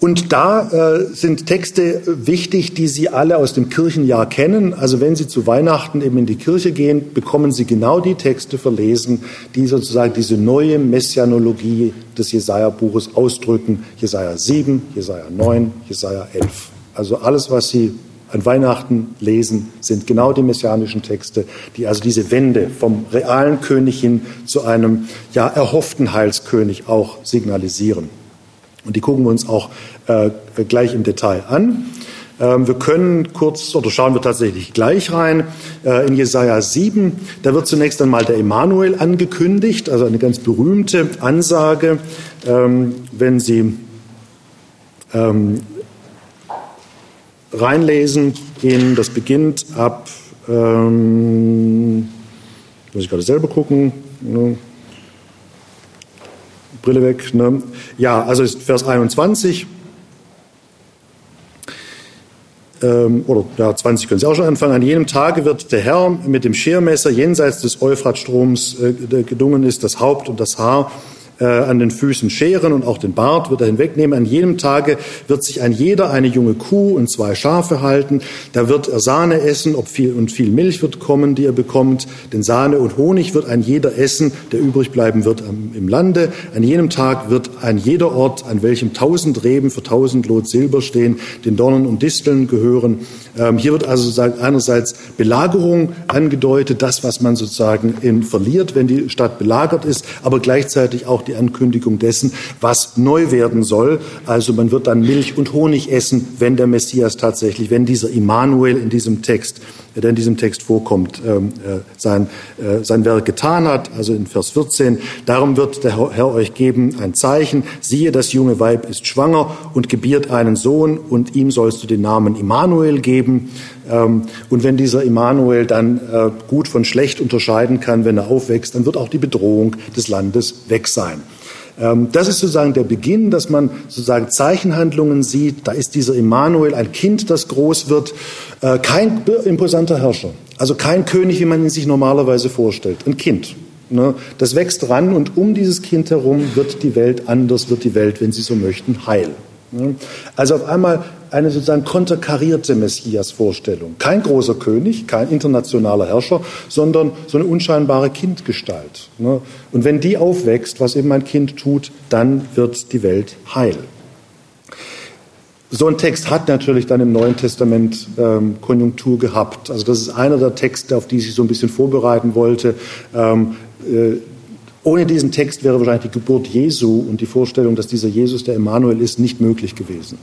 A: Und da äh, sind Texte wichtig, die Sie alle aus dem Kirchenjahr kennen. Also wenn Sie zu Weihnachten eben in die Kirche gehen, bekommen Sie genau die Texte verlesen, die sozusagen diese neue Messianologie des Jesaja-Buches ausdrücken. Jesaja 7, Jesaja 9, Jesaja 11. Also alles, was Sie an Weihnachten lesen, sind genau die messianischen Texte, die also diese Wende vom realen König hin zu einem ja erhofften Heilskönig auch signalisieren. Und die gucken wir uns auch äh, gleich im Detail an. Ähm, wir können kurz, oder schauen wir tatsächlich gleich rein, äh, in Jesaja 7. Da wird zunächst einmal der Emanuel angekündigt, also eine ganz berühmte Ansage, ähm, wenn Sie ähm, reinlesen in, das beginnt ab, muss ich gerade selber gucken, ne? Brille weg. Ne? Ja, also ist Vers 21. Ähm, oder ja, 20 können Sie auch schon anfangen. An jenem Tage wird der Herr mit dem Schermesser jenseits des Euphratstroms äh, gedungen ist, das Haupt und das Haar äh, an den Füßen scheren und auch den Bart wird er hinwegnehmen. An jedem Tage wird sich ein jeder eine junge Kuh und zwei Schafe halten. Da wird er Sahne essen, ob viel und viel Milch wird kommen, die er bekommt. Denn Sahne und Honig wird ein jeder essen, der übrig bleiben wird im Lande. An jenem Tag wird ein jeder Ort, an welchem tausend Reben für tausend Lot Silber stehen, den Dornen und Disteln gehören. Ähm, hier wird also sozusagen einerseits Belagerung angedeutet, das, was man sozusagen in, verliert, wenn die Stadt belagert ist, aber gleichzeitig auch die Ankündigung dessen, was neu werden soll. Also man wird dann Milch und Honig essen, wenn der Messias tatsächlich, wenn dieser Immanuel in diesem Text der in diesem Text vorkommt, ähm, äh, sein, äh, sein Werk getan hat. Also in Vers 14, darum wird der Herr euch geben ein Zeichen. Siehe, das junge Weib ist schwanger und gebiert einen Sohn und ihm sollst du den Namen Immanuel geben. Ähm, und wenn dieser Immanuel dann äh, gut von schlecht unterscheiden kann, wenn er aufwächst, dann wird auch die Bedrohung des Landes weg sein. Ähm, das ist sozusagen der Beginn, dass man sozusagen Zeichenhandlungen sieht. Da ist dieser Immanuel, ein Kind, das groß wird, äh, kein imposanter Herrscher, also kein König, wie man ihn sich normalerweise vorstellt, ein Kind. Ne? Das wächst ran und um dieses Kind herum wird die Welt anders, wird die Welt, wenn Sie so möchten, heil. Ne? Also auf einmal eine sozusagen konterkarierte Messias-Vorstellung. Kein großer König, kein internationaler Herrscher, sondern so eine unscheinbare Kindgestalt. Ne? Und wenn die aufwächst, was eben ein Kind tut, dann wird die Welt heil. So ein Text hat natürlich dann im Neuen Testament ähm, Konjunktur gehabt. Also das ist einer der Texte, auf die ich so ein bisschen vorbereiten wollte. Ähm, äh, ohne diesen Text wäre wahrscheinlich die Geburt Jesu und die Vorstellung, dass dieser Jesus der Emmanuel ist, nicht möglich gewesen.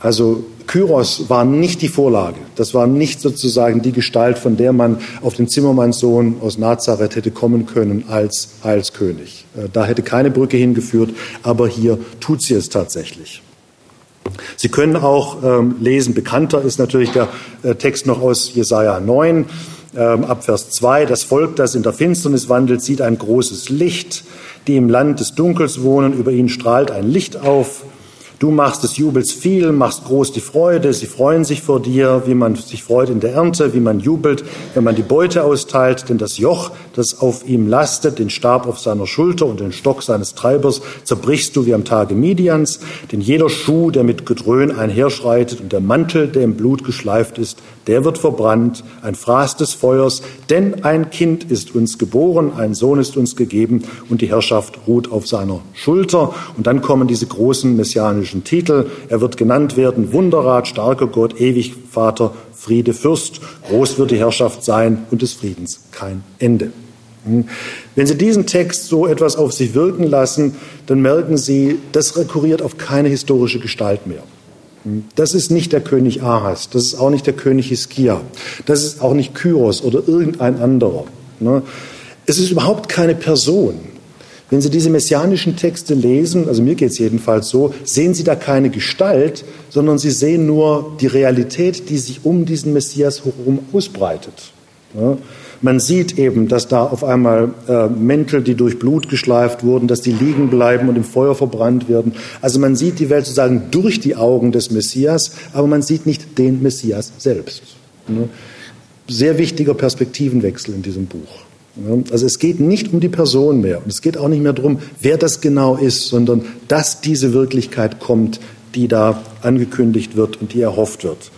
A: Also Kyros war nicht die Vorlage. Das war nicht sozusagen die Gestalt, von der man auf den Zimmermannssohn aus Nazareth hätte kommen können als Heilskönig. Äh, da hätte keine Brücke hingeführt, aber hier tut sie es tatsächlich. Sie können auch ähm, lesen, bekannter ist natürlich der äh, Text noch aus Jesaja 9, ähm, ab Vers 2. Das Volk, das in der Finsternis wandelt, sieht ein großes Licht. Die im Land des Dunkels wohnen, über ihnen strahlt ein Licht auf. Du machst des Jubels viel, machst groß die Freude. Sie freuen sich vor dir, wie man sich freut in der Ernte, wie man jubelt, wenn man die Beute austeilt. Denn das Joch, das auf ihm lastet, den Stab auf seiner Schulter und den Stock seines Treibers, zerbrichst du wie am Tage Midians. Denn jeder Schuh, der mit Gedröhn einherschreitet und der Mantel, der im Blut geschleift ist, der wird verbrannt, ein Fraß des Feuers. Denn ein Kind ist uns geboren, ein Sohn ist uns gegeben und die Herrschaft ruht auf seiner Schulter. Und dann kommen diese großen messianischen biblischen Titel. Er wird genannt werden Wunderrat, starker Gott, ewig Vater, Friede, Fürst. Groß wird die Herrschaft sein und des Friedens kein Ende. Hm. Wenn Sie diesen Text so etwas auf sich wirken lassen, dann merken Sie, das rekurriert auf keine historische Gestalt mehr. Hm. Das ist nicht der König Ahas, das ist auch nicht der König Hiskia, das ist auch nicht Kyros oder irgendein anderer. Ne. Es ist überhaupt keine Person. Wenn Sie diese messianischen Texte lesen, also mir geht es jedenfalls so, sehen Sie da keine Gestalt, sondern Sie sehen nur die Realität, die sich um diesen Messias herum ausbreitet. Ja? Man sieht eben, dass da auf einmal äh, Mäntel, die durch Blut geschleift wurden, dass die liegen bleiben und im Feuer verbrannt werden. Also man sieht die Welt sozusagen durch die Augen des Messias, aber man sieht nicht den Messias selbst. Ne? Sehr wichtiger Perspektivenwechsel in diesem Buch. Also es geht nicht um die Person mehr und es geht auch nicht mehr darum, wer das genau ist, sondern dass diese Wirklichkeit kommt, die da angekündigt wird und die erhofft wird.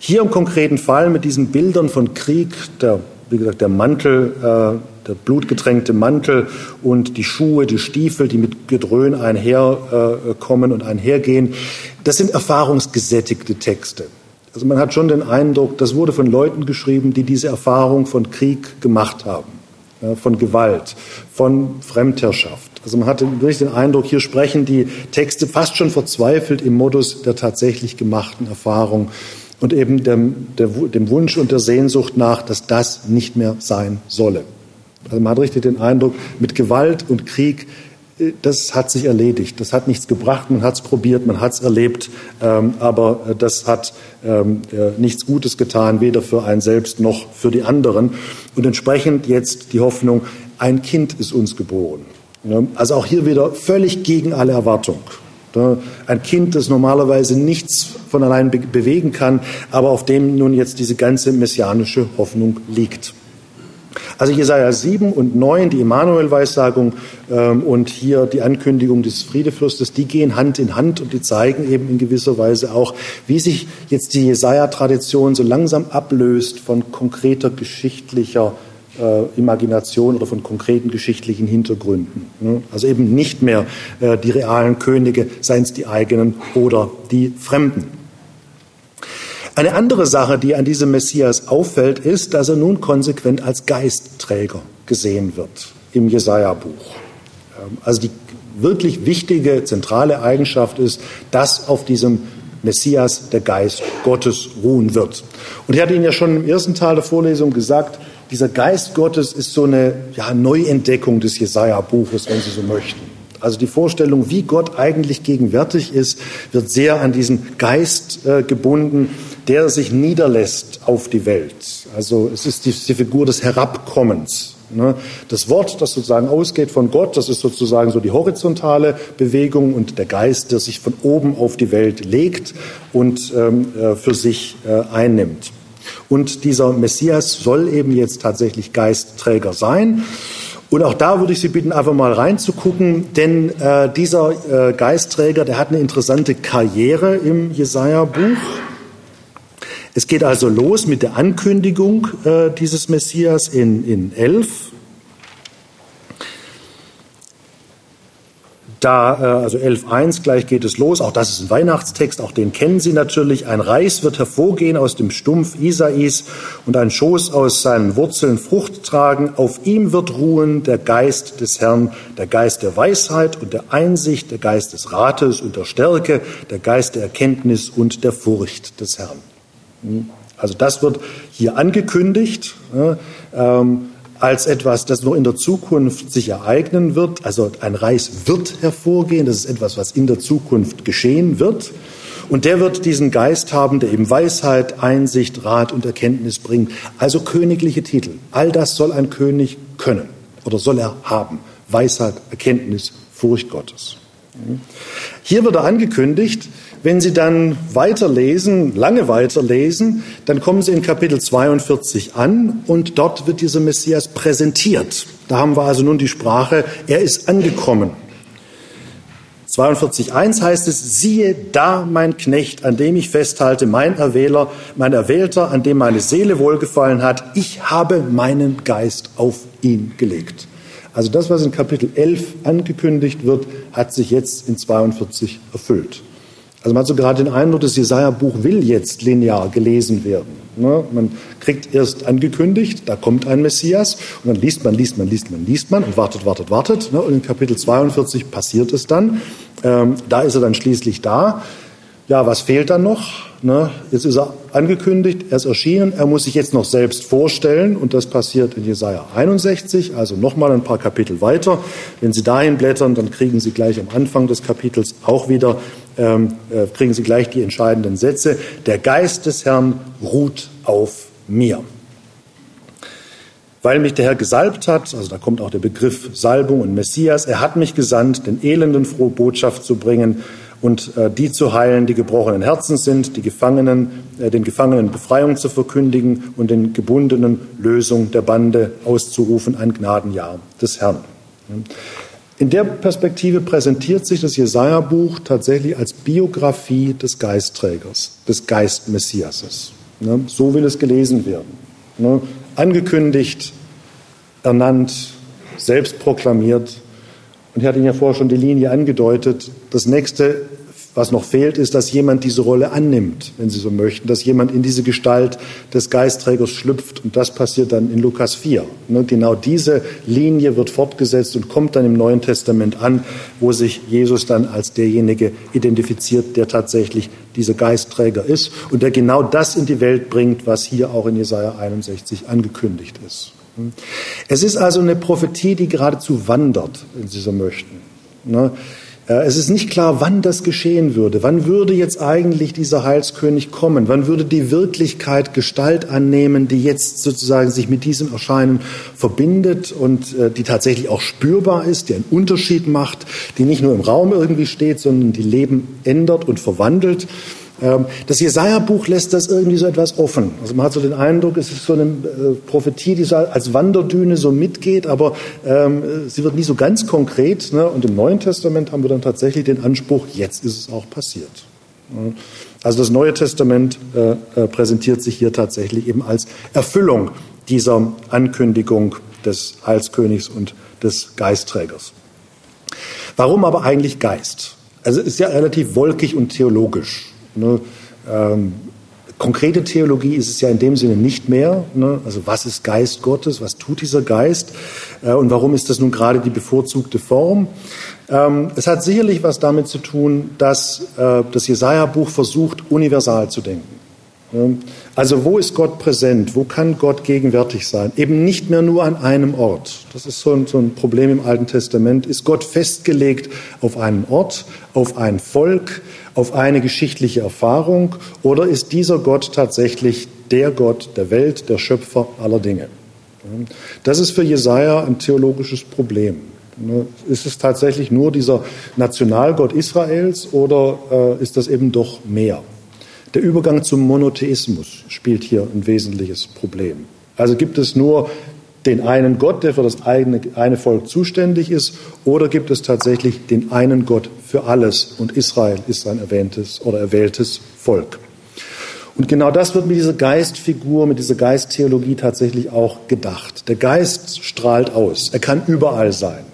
A: Hier im konkreten Fall mit diesen Bildern von Krieg, der, wie gesagt, der Mantel, äh, der blutgetränkte Mantel und die Schuhe, die Stiefel, die mit Gedröhn einherkommen äh, und einhergehen, das sind erfahrungsgesättigte Texte. Also man hat schon den Eindruck, das wurde von Leuten geschrieben, die diese Erfahrung von Krieg gemacht haben, von Gewalt, von Fremdherrschaft. Also man hatte wirklich den Eindruck, hier sprechen die Texte fast schon verzweifelt im Modus der tatsächlich gemachten Erfahrung und eben dem, der, dem Wunsch und der Sehnsucht nach, dass das nicht mehr sein solle. Also man hat richtig den Eindruck, mit Gewalt und Krieg das hat sich erledigt. Das hat nichts gebracht. Man hat es probiert, man hat es erlebt, ähm, aber äh, das hat ähm, äh, nichts Gutes getan, weder für einen selbst noch für die anderen. Und entsprechend jetzt die Hoffnung, ein Kind ist uns geboren. Also auch hier wieder völlig gegen alle Erwartung. Ein Kind, das normalerweise nichts von allein bewegen kann, aber auf dem nun jetzt diese ganze messianische Hoffnung liegt. Also Jesaja 7 und 9, die Immanuel-Weissagung ähm, und hier die Ankündigung des Friedeflusstes, die gehen Hand in Hand und die zeigen eben in gewisser Weise auch, wie sich jetzt die Jesaja-Tradition so langsam ablöst von konkreter geschichtlicher äh, Imagination oder von konkreten geschichtlichen Hintergründen. Ne? Also eben nicht mehr äh, die realen Könige, seien es die eigenen oder die Fremden. Eine andere Sache, die an diesem Messias auffällt, ist, dass er nun konsequent als Geistträger gesehen wird im Jesaja-Buch. Ähm, also die wirklich wichtige, zentrale Eigenschaft ist, dass auf diesem Messias, der Geist Gottes, ruhen wird. Und ich hatte Ihnen ja schon im ersten Teil der Vorlesung gesagt, dieser Geist Gottes ist so eine ja, Neuentdeckung des Jesaja-Buches, wenn Sie so möchten. Also die Vorstellung, wie Gott eigentlich gegenwärtig ist, wird sehr an diesen Geist äh, gebunden, der sich niederlässt auf die Welt. Also es ist die, die Figur des Herabkommens. Ne? Das Wort, das sozusagen ausgeht von Gott, das ist sozusagen so die horizontale Bewegung und der Geist, der sich von oben auf die Welt legt und ähm, äh, für sich äh, einnimmt. Und dieser Messias soll eben jetzt tatsächlich Geistträger sein. Und auch da würde ich Sie bitten, einfach mal reinzugucken, denn äh, dieser äh, Geistträger, der hat eine interessante Karriere im Jesaja-Buch. Es geht also los mit der Ankündigung äh, dieses Messias in, in 11. Da, äh, also 11.1 gleich geht es los. Auch das ist ein Weihnachtstext, auch den kennen Sie natürlich. Ein Reis wird hervorgehen aus dem Stumpf Isais und ein Schoß aus seinen Wurzeln Frucht tragen. Auf ihm wird ruhen der Geist des Herrn, der Geist der Weisheit und der Einsicht, der Geist des Rates und der Stärke, der Geist der Erkenntnis und der Furcht des Herrn. Hm? Also das wird hier angekündigt. Ähm, als etwas, das nur in der Zukunft sich ereignen wird. Also ein Reis wird hervorgehen, das ist etwas, was in der Zukunft geschehen wird. Und der wird diesen Geist haben, der eben Weisheit, Einsicht, Rat und Erkenntnis bringt. Also königliche Titel. All das soll ein König können oder soll er haben. Weisheit, Erkenntnis, Furcht Gottes. Hier wird er angekündigt, wenn Sie dann weiterlesen, lange weiterlesen, dann kommen Sie in Kapitel 42 an und dort wird dieser Messias präsentiert. Da haben wir also nun die Sprache, er ist angekommen. 42.1 heißt es, siehe da mein Knecht, an dem ich festhalte, mein Erwähler, mein Erwählter, an dem meine Seele wohlgefallen hat, ich habe meinen Geist auf ihn gelegt. Also das, was in Kapitel 11 angekündigt wird, hat sich jetzt in 42 erfüllt. Also man hat so gerade den Eindruck, das Jesaja-Buch will jetzt linear gelesen werden. Ne? Man kriegt erst angekündigt, da kommt ein Messias und dann liest man, liest man, liest man, liest man und wartet, wartet, wartet. Ne? Und in Kapitel 42 passiert es dann. Ähm, da ist er dann schließlich da. Ja, was fehlt dann noch? Ne? Jetzt ist er angekündigt, er ist erschienen, er muss sich jetzt noch selbst vorstellen und das passiert in Jesaja 61, also nochmal ein paar Kapitel weiter. Wenn Sie dahin blättern, dann kriegen Sie gleich am Anfang des Kapitels auch wieder ähm, äh, kriegen Sie gleich die entscheidenden Sätze. Der Geist des Herrn ruht auf mir. Weil mich der Herr gesalbt hat, also da kommt auch der Begriff Salbung und Messias, er hat mich gesandt, den Elenden frohe Botschaft zu bringen und äh, die zu heilen, die gebrochenen Herzen sind, die Gefangenen, äh, den Gefangenen Befreiung zu verkündigen und den Gebundenen Lösung der Bande auszurufen, ein Gnadenjahr des Herrn. In der Perspektive präsentiert sich das Jesaja-Buch tatsächlich als Biografie des Geistträgers, des Geistmessiases. Ne? So will es gelesen werden. Ne? Angekündigt, ernannt, selbst proklamiert. Und ich hatte Ihnen ja vorher schon die Linie angedeutet. Das nächste was noch fehlt, ist, dass jemand diese Rolle annimmt, wenn Sie so möchten, dass jemand in diese Gestalt des Geistträgers schlüpft. Und das passiert dann in Lukas 4. Ne, genau diese Linie wird fortgesetzt und kommt dann im Neuen Testament an, wo sich Jesus dann als derjenige identifiziert, der tatsächlich dieser Geistträger ist und der genau das in die Welt bringt, was hier auch in Jesaja 61 angekündigt ist. Es ist also eine Prophetie, die geradezu wandert, wenn Sie so möchten. Ne, es ist nicht klar, wann das geschehen würde. Wann würde jetzt eigentlich dieser Heilskönig kommen? Wann würde die Wirklichkeit Gestalt annehmen, die jetzt sozusagen sich mit diesem Erscheinen verbindet und äh, die tatsächlich auch spürbar ist, die einen Unterschied macht, die nicht nur im Raum irgendwie steht, sondern die Leben ändert und verwandelt? Ähm, das Jesaja-Buch lässt das irgendwie so etwas offen. Also man hat so den Eindruck, es ist so eine äh, Prophetie, die so als Wanderdüne so mitgeht, aber ähm, sie wird nie so ganz konkret. Ne? Und im Neuen Testament haben wir dann tatsächlich den Anspruch, jetzt ist es auch passiert. Also das Neue Testament äh, äh, präsentiert sich hier tatsächlich eben als Erfüllung dieser Ankündigung des Heilskönigs und des Geistträgers. Warum aber eigentlich Geist? Also es ist ja relativ wolkig und theologisch. Ne? Ähm, konkrete Theologie ist es ja in dem Sinne nicht mehr. Ne? Also was ist Geist Gottes? Was tut dieser Geist? Äh, und warum ist das nun gerade die bevorzugte Form? Ähm, es hat sicherlich was damit zu tun, dass äh, das Jesaja-Buch versucht, universal zu denken. Also wo ist Gott präsent? Wo kann Gott gegenwärtig sein? Eben nicht mehr nur an einem Ort. Das ist so ein, so ein, Problem im Alten Testament. Ist Gott festgelegt auf einen Ort, auf ein Volk, auf eine geschichtliche Erfahrung? Oder ist dieser Gott tatsächlich der Gott der Welt, der Schöpfer aller Dinge? Das ist für Jesaja ein theologisches Problem. Ist es tatsächlich nur dieser Nationalgott Israels oder äh, ist das eben doch mehr? Der Übergang zum Monotheismus spielt hier ein wesentliches Problem. Also gibt es nur den einen Gott, der für das eigene, eine Volk zuständig ist, oder gibt es tatsächlich den einen Gott für alles und Israel ist ein erwähntes oder erwähltes Volk? Und genau das wird mit dieser Geistfigur, mit dieser Geisttheologie tatsächlich auch gedacht. Der Geist strahlt aus. Er kann überall sein.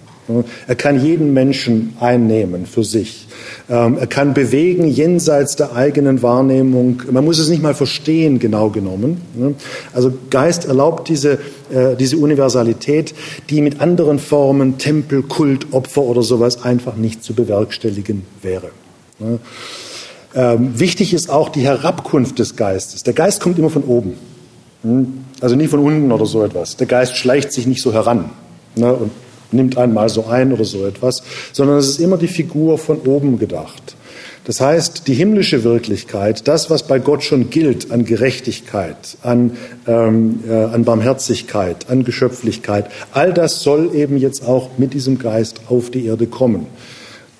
A: Er kann jeden Menschen einnehmen für sich. Ähm, er kann bewegen jenseits der eigenen Wahrnehmung. Man muss es nicht mal verstehen, genau genommen. Also Geist erlaubt diese, äh, diese Universalität, die mit anderen Formen, Tempel, Kult, Opfer oder sowas einfach nicht zu bewerkstelligen wäre. Ähm, wichtig ist auch die Herabkunft des Geistes. Der Geist kommt immer von oben. Also nie von unten oder so etwas. Der Geist schleicht sich nicht so heran. Und nimmt einmal so ein oder so etwas, sondern es ist immer die Figur von oben gedacht. Das heißt, die himmlische Wirklichkeit, das, was bei Gott schon gilt an Gerechtigkeit, an, ähm, äh, an Barmherzigkeit, an Geschöpflichkeit, all das soll eben jetzt auch mit diesem Geist auf die Erde kommen.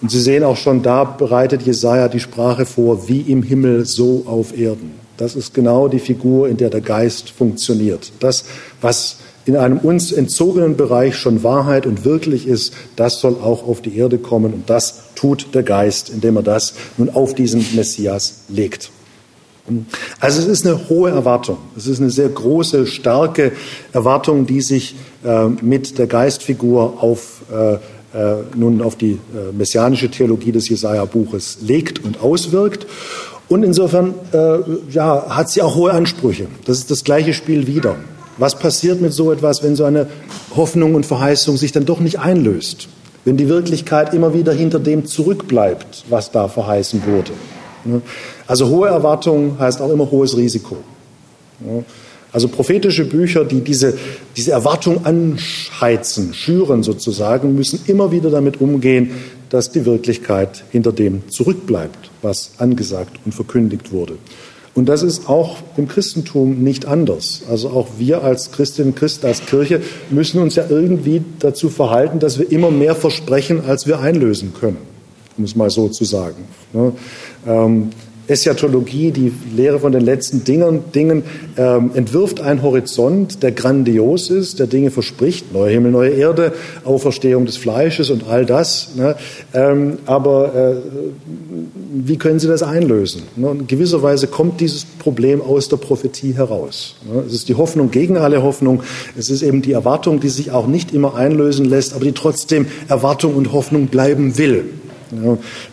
A: Und Sie sehen auch schon, da bereitet Jesaja die Sprache vor, wie im Himmel, so auf Erden. Das ist genau die Figur, in der der Geist funktioniert. Das, was in einem uns entzogenen Bereich schon Wahrheit und wirklich ist, das soll auch auf die Erde kommen. Und das tut der Geist, indem er das nun auf diesen Messias legt. Also es ist eine hohe Erwartung. Es ist eine sehr große, starke Erwartung, die sich äh, mit der Geistfigur auf, äh, äh, nun auf die äh, messianische Theologie des Jesaja-Buches legt und auswirkt. Und insofern äh, ja, hat sie auch hohe Ansprüche. Das ist das gleiche Spiel wieder. Was passiert mit so etwas, wenn so eine Hoffnung und Verheißung sich dann doch nicht einlöst? Wenn die Wirklichkeit immer wieder hinter dem zurückbleibt, was da verheißen wurde. Also hohe Erwartung heißt auch immer hohes Risiko. Also prophetische Bücher, die diese, diese Erwartung anheizen, schüren sozusagen, müssen immer wieder damit umgehen, dass die Wirklichkeit hinter dem zurückbleibt, was angesagt und verkündigt wurde. Und das ist auch im Christentum nicht anders. Also auch wir als Christinnen Christen, als Kirche müssen uns ja irgendwie dazu verhalten, dass wir immer mehr versprechen, als wir einlösen können, um es mal so zu sagen. Eschatologie, die Lehre von den letzten Dingen, Dingen ähm, entwirft einen Horizont, der grandios ist, der Dinge verspricht, neue Himmel, neue Erde, Auferstehung des Fleisches und all das. Ne? Ähm, aber äh, wie können Sie das einlösen? Ne? In gewisser Weise kommt dieses Problem aus der Prophetie heraus. Ne? Es ist die Hoffnung gegen alle Hoffnung. Es ist eben die Erwartung, die sich auch nicht immer einlösen lässt, aber die trotzdem Erwartung und Hoffnung bleiben will.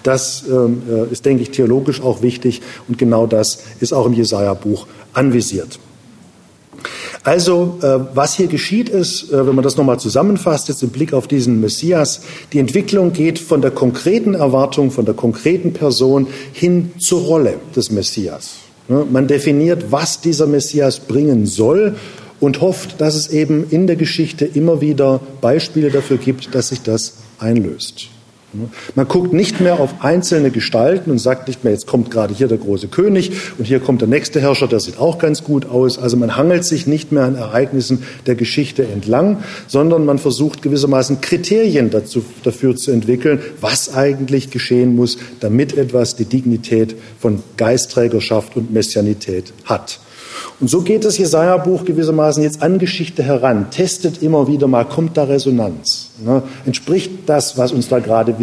A: Das ähm, äh, ist, denke ich, theologisch auch wichtig und genau das ist auch im Jesaja-Buch anvisiert. Also, äh, was hier geschieht, ist, äh, wenn man das nochmal zusammenfasst, jetzt im Blick auf diesen Messias, die Entwicklung geht von der konkreten Erwartung, von der konkreten Person hin zur Rolle des Messias. Man definiert, was dieser Messias bringen soll und hofft, dass es eben in der Geschichte immer wieder Beispiele dafür gibt, dass sich das einlöst. Man guckt nicht mehr auf einzelne Gestalten und sagt nicht mehr, jetzt kommt gerade hier der große König und hier kommt der nächste Herrscher, der sieht auch ganz gut aus. Also man hangelt sich nicht mehr an Ereignissen der Geschichte entlang, sondern man versucht gewissermaßen Kriterien dazu, dafür zu entwickeln, was eigentlich geschehen muss, damit etwas die Dignität von Geistträgerschaft und Messianität hat. Und so geht das Jesaja-Buch gewissermaßen jetzt an Geschichte heran, testet immer wieder mal, kommt da Resonanz? Ne? Entspricht das, was uns da gerade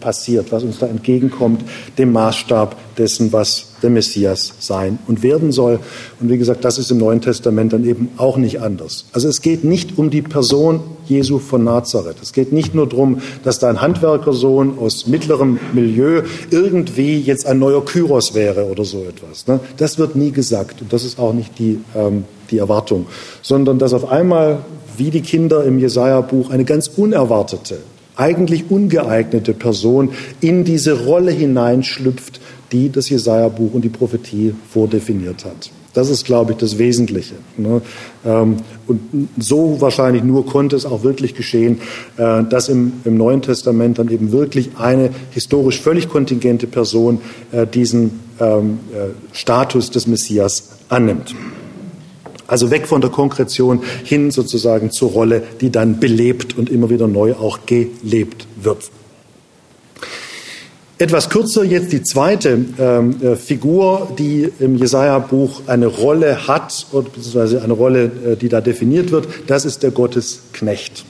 A: passiert, was uns da entgegenkommt, dem Maßstab dessen, was der Messias sein und werden soll. Und wie gesagt, das ist im Neuen Testament dann eben auch nicht anders. Also es geht nicht um die Person Jesu von Nazareth. Es geht nicht nur darum, dass da ein Handwerkersohn aus mittlerem Milieu irgendwie jetzt ein neuer Kyros wäre oder so etwas. Ne? Das wird nie gesagt und das ist auch nicht die, ähm, die Erwartung, sondern dass auf einmal, wie die Kinder im Jesaja-Buch, eine ganz unerwartete, eigentlich ungeeignete Person in diese Rolle hineinschlüpft, die das Jesaja-Buch und die Prophetie vordefiniert hat. Das ist, glaube ich, das Wesentliche. Ne? Ähm, und so wahrscheinlich nur konnte es auch wirklich geschehen, äh, dass im, Neuen Testament dann eben wirklich eine historisch völlig kontingente Person äh, diesen ähm, äh, Status des Messias annimmt. Also weg von der Konkretion hin sozusagen zur Rolle, die dann belebt und immer wieder neu auch gelebt wird. Etwas kürzer jetzt die zweite ähm, äh, Figur, die im Jesaja-Buch eine Rolle hat, beziehungsweise eine Rolle, äh, die da definiert wird. Das ist der Gottesknecht.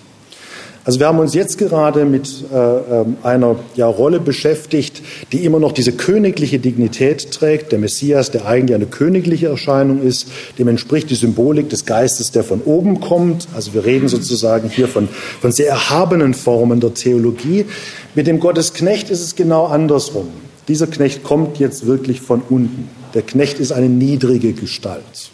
A: Also wir haben uns jetzt gerade mit äh, ähm, einer ja, Rolle beschäftigt, die immer noch diese königliche Dignität trägt. Der Messias, der eigentlich eine königliche Erscheinung ist, dem entspricht die Symbolik des Geistes, der von oben kommt. Also wir reden sozusagen hier von, von sehr erhabenen Formen der Theologie. Mit dem Gottesknecht ist es genau andersrum. Dieser Knecht kommt jetzt wirklich von unten. Der Knecht ist eine niedrige Gestalt.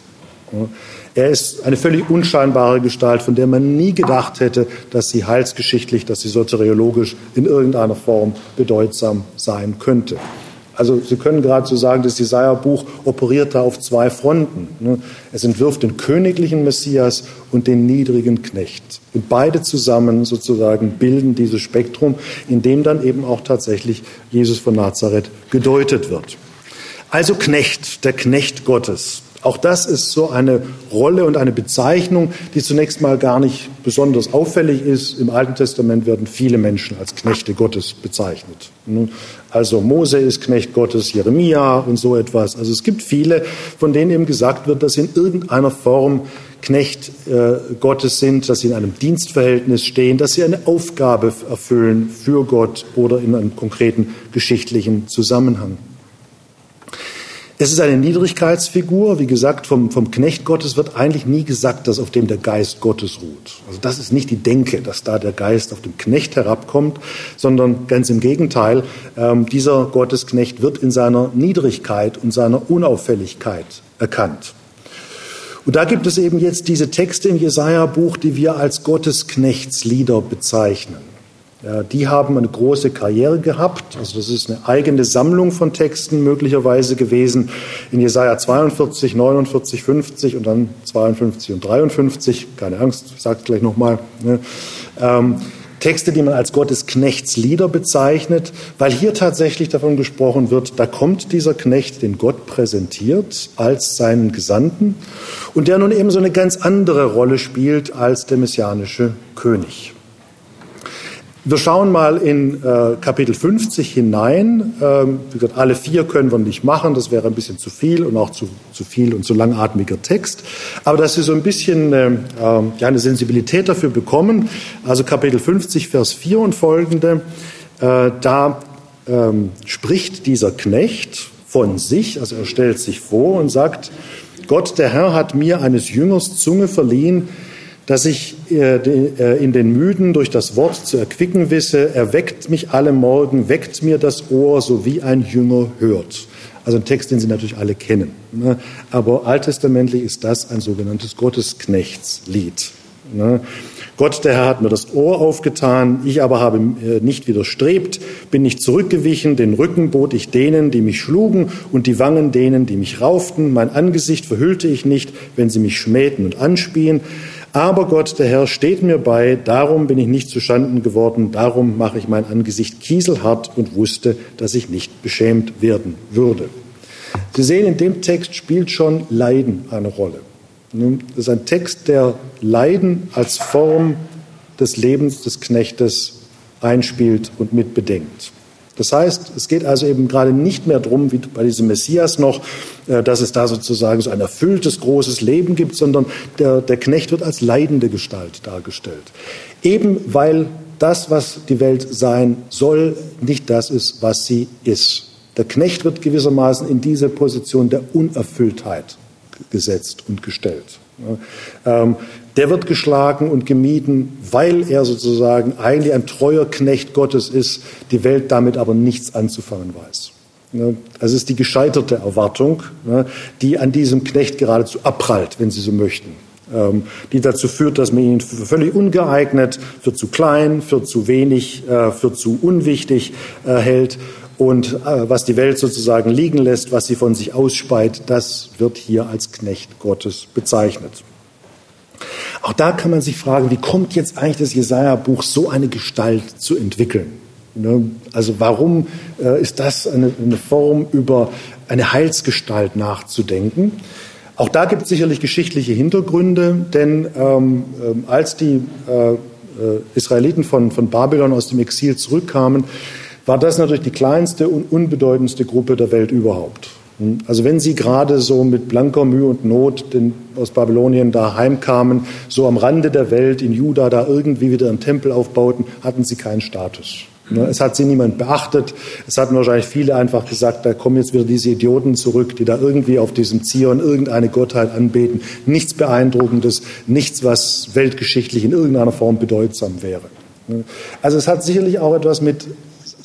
A: Er ist eine völlig unscheinbare Gestalt, von der man nie gedacht hätte, dass sie heilsgeschichtlich, dass sie soteriologisch in irgendeiner Form bedeutsam sein könnte. Also Sie können geradezu sagen, das Jesaja-Buch operiert da auf zwei Fronten. Ne? Es entwirft den königlichen Messias und den niedrigen Knecht. Und beide zusammen sozusagen bilden dieses Spektrum, in dem dann eben auch tatsächlich Jesus von Nazareth gedeutet wird. Also Knecht, der Knecht Gottes. Auch das ist so eine Rolle und eine Bezeichnung, die zunächst mal gar nicht besonders auffällig ist. Im Alten Testament werden viele Menschen als Knechte Gottes bezeichnet. Also Mose ist Knecht Gottes, Jeremia und so etwas. Also es gibt viele, von denen eben gesagt wird, dass sie in irgendeiner Form Knecht äh, Gottes sind, dass sie in einem Dienstverhältnis stehen, dass sie eine Aufgabe erfüllen für Gott oder in einem konkreten geschichtlichen Zusammenhang. Es ist eine Niedrigkeitsfigur. Wie gesagt, vom, vom Knecht Gottes wird eigentlich nie gesagt, dass auf dem der Geist Gottes ruht. Also das ist nicht die Denke, dass da der Geist auf dem Knecht herabkommt, sondern ganz im Gegenteil. Ähm, dieser Gottesknecht wird in seiner Niedrigkeit und seiner Unauffälligkeit erkannt. Und da gibt es eben jetzt diese Texte im Jesaja-Buch, die wir als Gottesknechtslieder bezeichnen. Ja, die haben eine große Karriere gehabt. Also das ist eine eigene Sammlung von Texten möglicherweise gewesen in Jesaja 42, 49, 50 und dann 52 und 53. Keine Angst, ich sage es gleich nochmal. Ne? Ähm, Texte, die man als Gottes Knechtslieder bezeichnet, weil hier tatsächlich davon gesprochen wird, da kommt dieser Knecht, den Gott präsentiert, als seinen Gesandten und der nun eben so eine ganz andere Rolle spielt als der messianische König. Wir schauen mal in äh, Kapitel 50 hinein. Ähm, wie gesagt, alle vier können wir nicht machen, das wäre ein bisschen zu viel und auch zu, zu viel und zu langatmiger Text. Aber dass Sie so ein bisschen äh, ja, eine Sensibilität dafür bekommen, also Kapitel 50, Vers 4 und folgende, äh, da ähm, spricht dieser Knecht von sich, also er stellt sich vor und sagt, Gott, der Herr, hat mir eines Jüngers Zunge verliehen, dass ich in den Müden durch das Wort zu erquicken wisse. Er weckt mich alle Morgen, weckt mir das Ohr, so wie ein Jünger hört. Also ein Text, den Sie natürlich alle kennen. Ne? Aber alttestamentlich ist das ein sogenanntes Gottesknechtslied. Ne? Gott, der Herr, hat mir das Ohr aufgetan, ich aber habe äh, nicht widerstrebt, bin nicht zurückgewichen, den Rücken bot ich denen, die mich schlugen, und die Wangen denen, die mich rauften. Mein Angesicht verhüllte ich nicht, wenn sie mich schmähten und anspien. Aber Gott, der Herr, steht mir bei, darum bin ich nicht zuschanden geworden, darum mache ich mein Angesicht kieselhart und wusste, dass ich nicht beschämt werden würde. Sie sehen, in dem Text spielt schon Leiden eine Rolle. Das ist ein Text, der Leiden als Form des Lebens des Knechtes einspielt und mitbedenkt. Das heißt, es geht also eben gerade nicht mehr darum, wie bei diesem Messias noch, äh, dass es da sozusagen so ein erfülltes, großes Leben gibt, sondern der, der Knecht wird als leidende Gestalt dargestellt. Eben weil das, was die Welt sein soll, nicht das ist, was sie ist. Der Knecht wird gewissermaßen in diese Position der Unerfülltheit gesetzt und gestellt. Der wird geschlagen und gemieden, weil er sozusagen eigentlich ein treuer Knecht Gottes ist, die Welt damit aber nichts anzufangen weiß. Also es ist die gescheiterte Erwartung, die an diesem Knecht geradezu abprallt, wenn Sie so möchten. Ähm, die dazu führt, dass man ihn für völlig ungeeignet, für zu klein, für zu wenig, äh, für zu unwichtig äh, hält. Und äh, was die Welt sozusagen liegen lässt, was sie von sich ausspeit, das wird hier als Knecht Gottes bezeichnet. Auch da kann man sich fragen, wie kommt jetzt eigentlich das Jesaja-Buch so eine Gestalt zu entwickeln? Ne? Also warum ist das eine, Form, über eine Heilsgestalt nachzudenken? Auch da gibt es sicherlich geschichtliche Hintergründe, denn ähm, ähm, als die äh, äh, Israeliten von, von Babylon aus dem Exil zurückkamen, war das natürlich die kleinste und unbedeutendste Gruppe der Welt überhaupt. Hm? Also wenn Sie gerade so mit blanker Mühe und Not aus Babylonien da heimkamen, so am Rande der Welt in Juda da irgendwie wieder einen Tempel aufbauten, hatten Sie keinen Status. Ne, es hat sie niemand beachtet. Es hatten wahrscheinlich viele einfach gesagt, da kommen jetzt wieder diese Idioten zurück, die da irgendwie auf diesem Zion irgendeine Gottheit anbeten. Nichts Beeindruckendes, nichts, was weltgeschichtlich in irgendeiner Form bedeutsam wäre. Ne, also es hat sicherlich auch etwas mit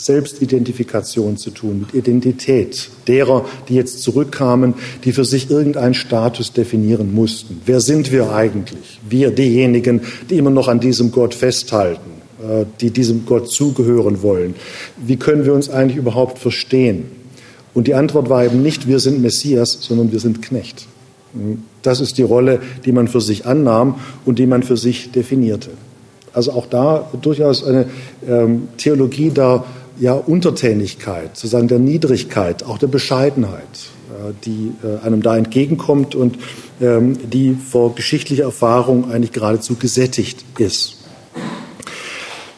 A: Selbstidentifikation zu tun, mit Identität derer, die jetzt zurückkamen, die für sich irgendeinen Status definieren mussten. Wer sind wir eigentlich? Wir, diejenigen, die immer noch an diesem Gott festhalten äh, die diesem Gott zugehören wollen. Wie können wir uns eigentlich überhaupt verstehen? Und die Antwort war eben nicht, wir sind Messias, sondern wir sind Knecht. Das ist die Rolle, die man für sich annahm und die man für sich definierte. Also auch da durchaus eine ähm, Theologie der ja, Untertänigkeit, sozusagen der Niedrigkeit, auch der Bescheidenheit, äh, die äh, einem da entgegenkommt und ähm, die vor geschichtlicher Erfahrung eigentlich geradezu gesättigt ist.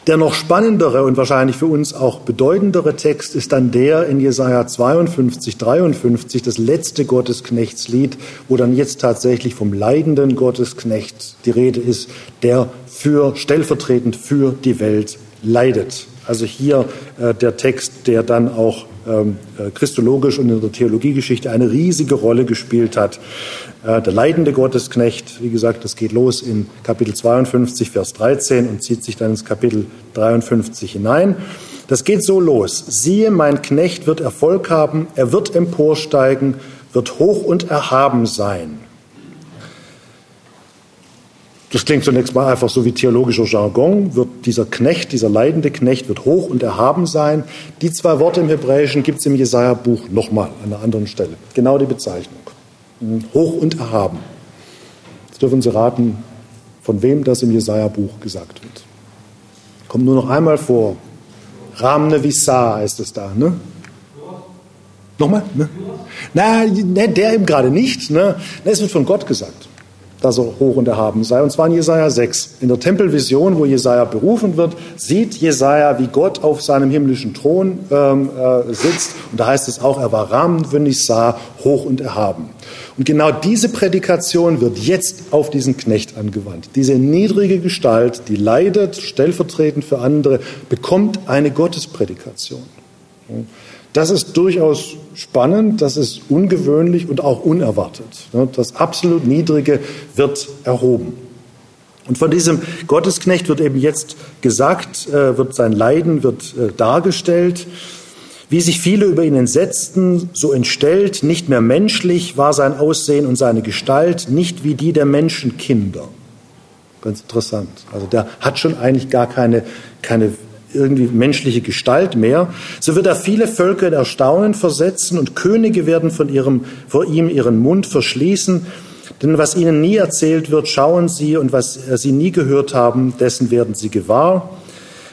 A: Der noch spannendere und wahrscheinlich für uns auch bedeutendere Text ist dann der in Jesaja 52, 53, das letzte Gottesknechtslied, wo dann jetzt tatsächlich vom leidenden Gottesknecht die Rede ist, der für, stellvertretend für die Welt leidet. Also hier äh, der Text, der dann auch ähm, äh, christologisch und in der Theologiegeschichte eine riesige Rolle gespielt hat. Äh, der leidende Gottesknecht, wie gesagt, das geht los in Kapitel 52, Vers 13 und zieht sich dann ins Kapitel 53 hinein. Das geht so los. Siehe, mein Knecht wird Erfolg haben, er wird emporsteigen, wird hoch und erhaben sein. Das klingt zunächst mal einfach so wie theologischer Jargon. Wird dieser Knecht, dieser leidende Knecht, wird hoch und erhaben sein. Die zwei Worte im Hebräischen gibt es im Jesaja-Buch nochmal an einer anderen Stelle. Genau die Bezeichnung. Hoch und erhaben. Jetzt dürfen Sie raten, von wem das im Jesaja-Buch gesagt wird. Kommt nur noch einmal vor. Ramne Vissar heißt es da, ne? Nochmal? Ne? Na, ne, der eben gerade nicht. Ne? Es wird von Gott gesagt dass er hoch und erhaben sei. Und zwar in Jesaja 6. In der Tempelvision, wo Jesaja berufen wird, sieht Jesaja, wie Gott auf seinem himmlischen Thron ähm, äh, sitzt. Und da heißt es auch, er war Rahmen, wenn ich sah, hoch und erhaben. Und genau diese Prädikation wird jetzt auf diesen Knecht angewandt. Diese niedrige Gestalt, die leidet stellvertretend für andere, bekommt eine Gottesprädikation. Das ist durchaus spannend, das ist ungewöhnlich und auch unerwartet. Das absolut Niedrige wird erhoben. Und von diesem Gottesknecht wird eben jetzt gesagt, äh, wird sein Leiden wird äh, dargestellt. Wie sich viele über ihn entsetzten, so entstellt, nicht mehr menschlich war sein Aussehen und seine Gestalt, nicht wie die der Menschenkinder. Ganz interessant. Also der hat schon eigentlich gar keine, keine irgendwie menschliche Gestalt mehr, so wird er viele Völker in Erstaunen versetzen und Könige werden von ihrem, vor ihm ihren Mund verschließen. Denn was ihnen nie erzählt wird, schauen sie und was sie nie gehört haben, dessen werden sie gewahr.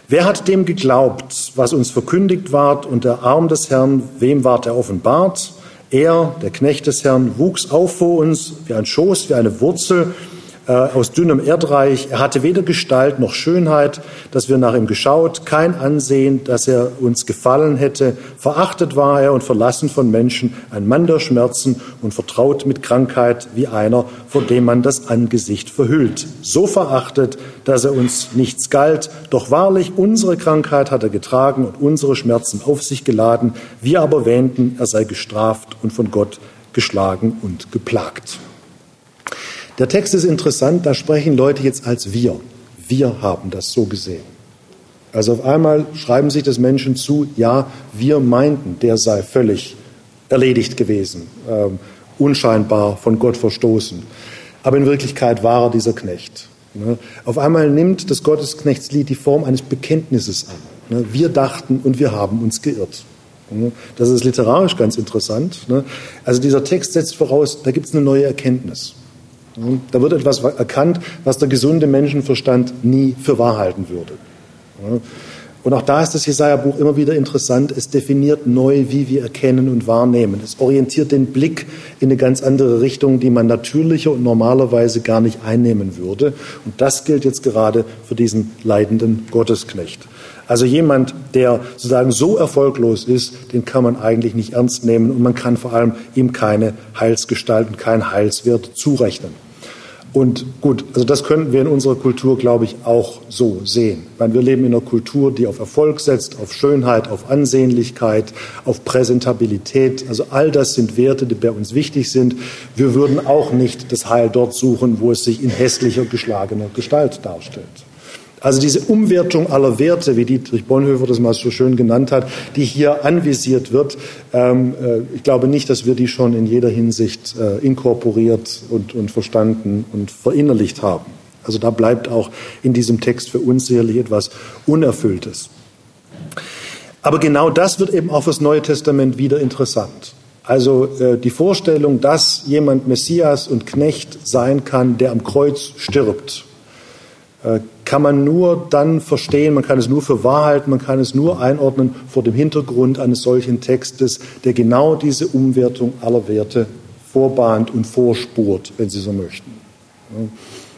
A: Wer hat dem geglaubt, was uns verkündigt ward und der Arm des Herrn, wem ward er offenbart? Er, der Knecht des Herrn, wuchs auf vor uns wie ein Schoß, wie eine Wurzel äh, aus dünnem Erdreich. Er hatte weder Gestalt noch Schönheit, dass wir nach ihm geschaut, kein Ansehen, dass er uns gefallen hätte. Verachtet war er und verlassen von Menschen, ein Mann der Schmerzen und vertraut mit Krankheit wie einer, vor dem man das Angesicht verhüllt. So verachtet, dass er uns nichts galt. Doch wahrlich, unsere Krankheit hat er getragen und unsere Schmerzen auf sich geladen. Wir aber wähnten, er sei gestraft und von Gott geschlagen und geplagt. Der Text ist interessant, da sprechen Leute jetzt als wir. Wir haben das so gesehen. Also auf einmal schreiben sich das Menschen zu, ja, wir meinten, der sei völlig erledigt gewesen, äh, unscheinbar von Gott verstoßen. Aber in Wirklichkeit war er dieser Knecht. Ne? Auf einmal nimmt das Gottesknechtslied die Form eines Bekenntnisses an. Ne? Wir dachten und wir haben uns geirrt. Ne? Das ist literarisch ganz interessant. Ne? Also dieser Text setzt voraus, da gibt es eine neue Erkenntnis. Da wird etwas erkannt, was der gesunde Menschenverstand nie für wahr halten würde. Und auch da ist das Jesaja-Buch immer wieder interessant. Es definiert neu, wie wir erkennen und wahrnehmen. Es orientiert den Blick in eine ganz andere Richtung, die man natürlicher und normalerweise gar nicht einnehmen würde. Und das gilt jetzt gerade für diesen leidenden Gottesknecht. Also jemand, der sozusagen so erfolglos ist, den kann man eigentlich nicht ernst nehmen und man kann vor allem ihm keine Heilsgestalt und keinen Heilswert zurechnen. Und gut, also das könnten wir in unserer Kultur, glaube ich, auch so sehen. Weil wir leben in einer Kultur, die auf Erfolg setzt, auf Schönheit, auf Ansehnlichkeit, auf Präsentabilität. Also all das sind Werte, die bei uns wichtig sind. Wir würden auch nicht das Heil dort suchen, wo es sich in hässlicher, geschlagener Gestalt darstellt. Also diese Umwertung aller Werte, wie Dietrich Bonhoeffer das mal so schön genannt hat, die hier anvisiert wird, ähm, äh, ich glaube nicht, dass wir die schon in jeder Hinsicht äh, inkorporiert und, und verstanden und verinnerlicht haben. Also da bleibt auch in diesem Text für uns sicherlich etwas Unerfülltes. Aber genau das wird eben auch fürs Neue Testament wieder interessant. Also äh, die Vorstellung, dass jemand Messias und Knecht sein kann, der am Kreuz stirbt kann man nur dann verstehen, man kann es nur für wahr halten, man kann es nur einordnen vor dem Hintergrund eines solchen Textes, der genau diese Umwertung aller Werte vorbahnt und vorspurt, wenn Sie so möchten.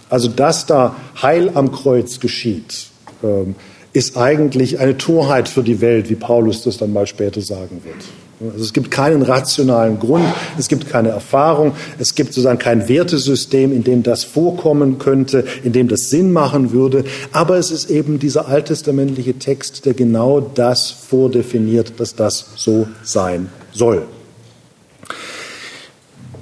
A: Also, dass da Heil am Kreuz geschieht, ähm, ist eigentlich eine Torheit für die Welt, wie Paulus das dann mal später sagen wird. Also es gibt keinen rationalen Grund, es gibt keine Erfahrung, es gibt sozusagen kein Wertesystem, in dem das vorkommen könnte, in dem das Sinn machen würde. Aber es ist eben dieser alttestamentliche Text, der genau das vordefiniert, dass das so sein soll.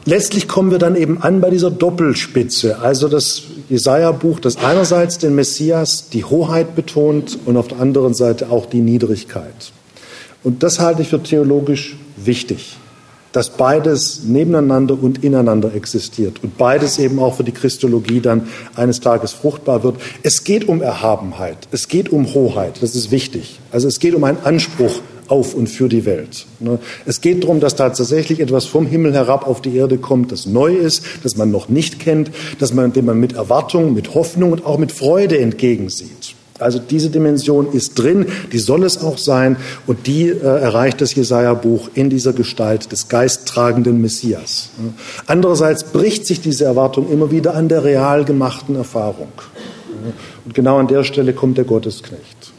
A: Letztlich kommen wir dann eben an bei dieser Doppelspitze, also das Jesaja-Buch, das einerseits den Messias, die Hoheit betont und auf der anderen Seite auch die Niedrigkeit. Und das halte ich für theologisch wichtig, dass beides nebeneinander und ineinander existiert und beides eben auch für die Christologie dann eines Tages fruchtbar wird. Es geht um Erhabenheit, es geht um Hoheit, das ist wichtig. Also es geht um einen Anspruch auf und für die Welt. Ne? Es geht darum, dass tatsächlich etwas vom Himmel herab auf die Erde kommt, das neu ist, das man noch nicht kennt, dass man, dem man mit Erwartung, mit Hoffnung und auch mit Freude entgegensieht. Also diese Dimension ist drin, die soll es auch sein und die äh, erreicht das Jesaja-Buch in dieser Gestalt des geisttragenden Messias. Andererseits bricht sich diese Erwartung immer wieder an der real gemachten Erfahrung. Und genau an der Stelle kommt der Gottesknecht.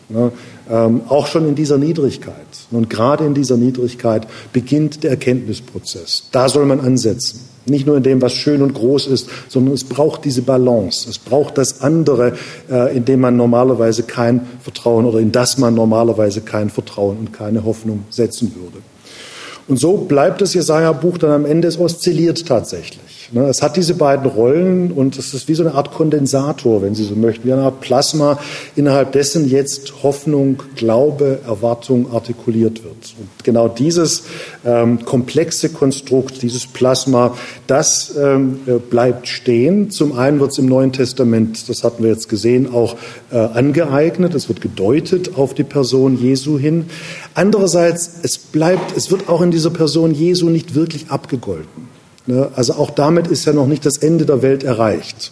A: Ähm, auch schon in dieser Niedrigkeit. Und gerade in dieser Niedrigkeit beginnt der Erkenntnisprozess. Da soll man ansetzen. Nicht nur in dem, was schön und groß ist, sondern es braucht diese Balance. Es braucht das andere, äh, in dem man normalerweise kein Vertrauen oder in das man normalerweise kein Vertrauen und keine Hoffnung setzen würde. Und so bleibt das Jesaja-Buch dann am Ende, es oszilliert tatsächlich. Ne? Es hat diese beiden Rollen und es ist wie so eine Art Kondensator, wenn Sie so möchten, wie eine Art Plasma, innerhalb dessen jetzt Hoffnung, Glaube, Erwartung artikuliert wird. Und genau dieses ähm, komplexe Konstrukt, dieses Plasma, das ähm, äh, bleibt stehen. Zum einen wird es im Neuen Testament, das hatten wir jetzt gesehen, auch äh, angeeignet. Es wird gedeutet auf die Person Jesu hin. Andererseits, es bleibt, es wird auch in dieser Person Jesu nicht wirklich abgegolten. Ne? Also auch damit ist ja noch nicht das Ende der Welt erreicht.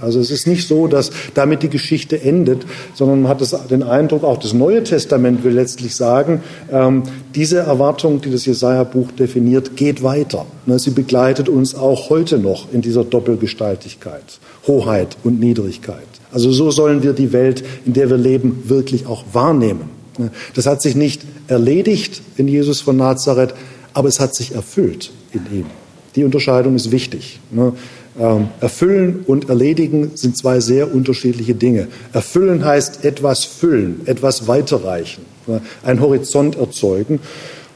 A: Also es ist nicht so, dass damit die Geschichte endet, sondern man hat den Eindruck, auch das Neue Testament will letztlich sagen, ähm, diese Erwartung, die das Jesaja-Buch definiert, geht weiter. Ne, sie begleitet uns auch heute noch in dieser Doppelgestaltigkeit, Hoheit und Niedrigkeit. Also so sollen wir die Welt, in der wir leben, wirklich auch wahrnehmen. Das hat sich nicht erledigt in Jesus von Nazareth, aber es hat sich erfüllt in ihm. Die Unterscheidung ist wichtig. Ne? Ähm, erfüllen und erledigen sind zwei sehr unterschiedliche Dinge. Erfüllen heißt etwas füllen, etwas weiterreichen, ne? ein Horizont erzeugen.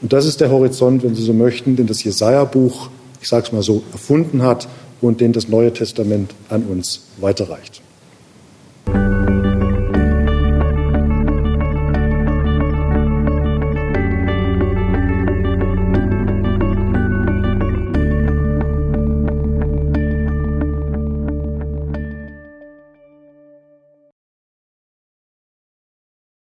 A: Und das ist der Horizont, wenn Sie so möchten, den das Jesaja-Buch, ich sage es mal so, erfunden hat und den das Neue Testament an uns weiterreicht.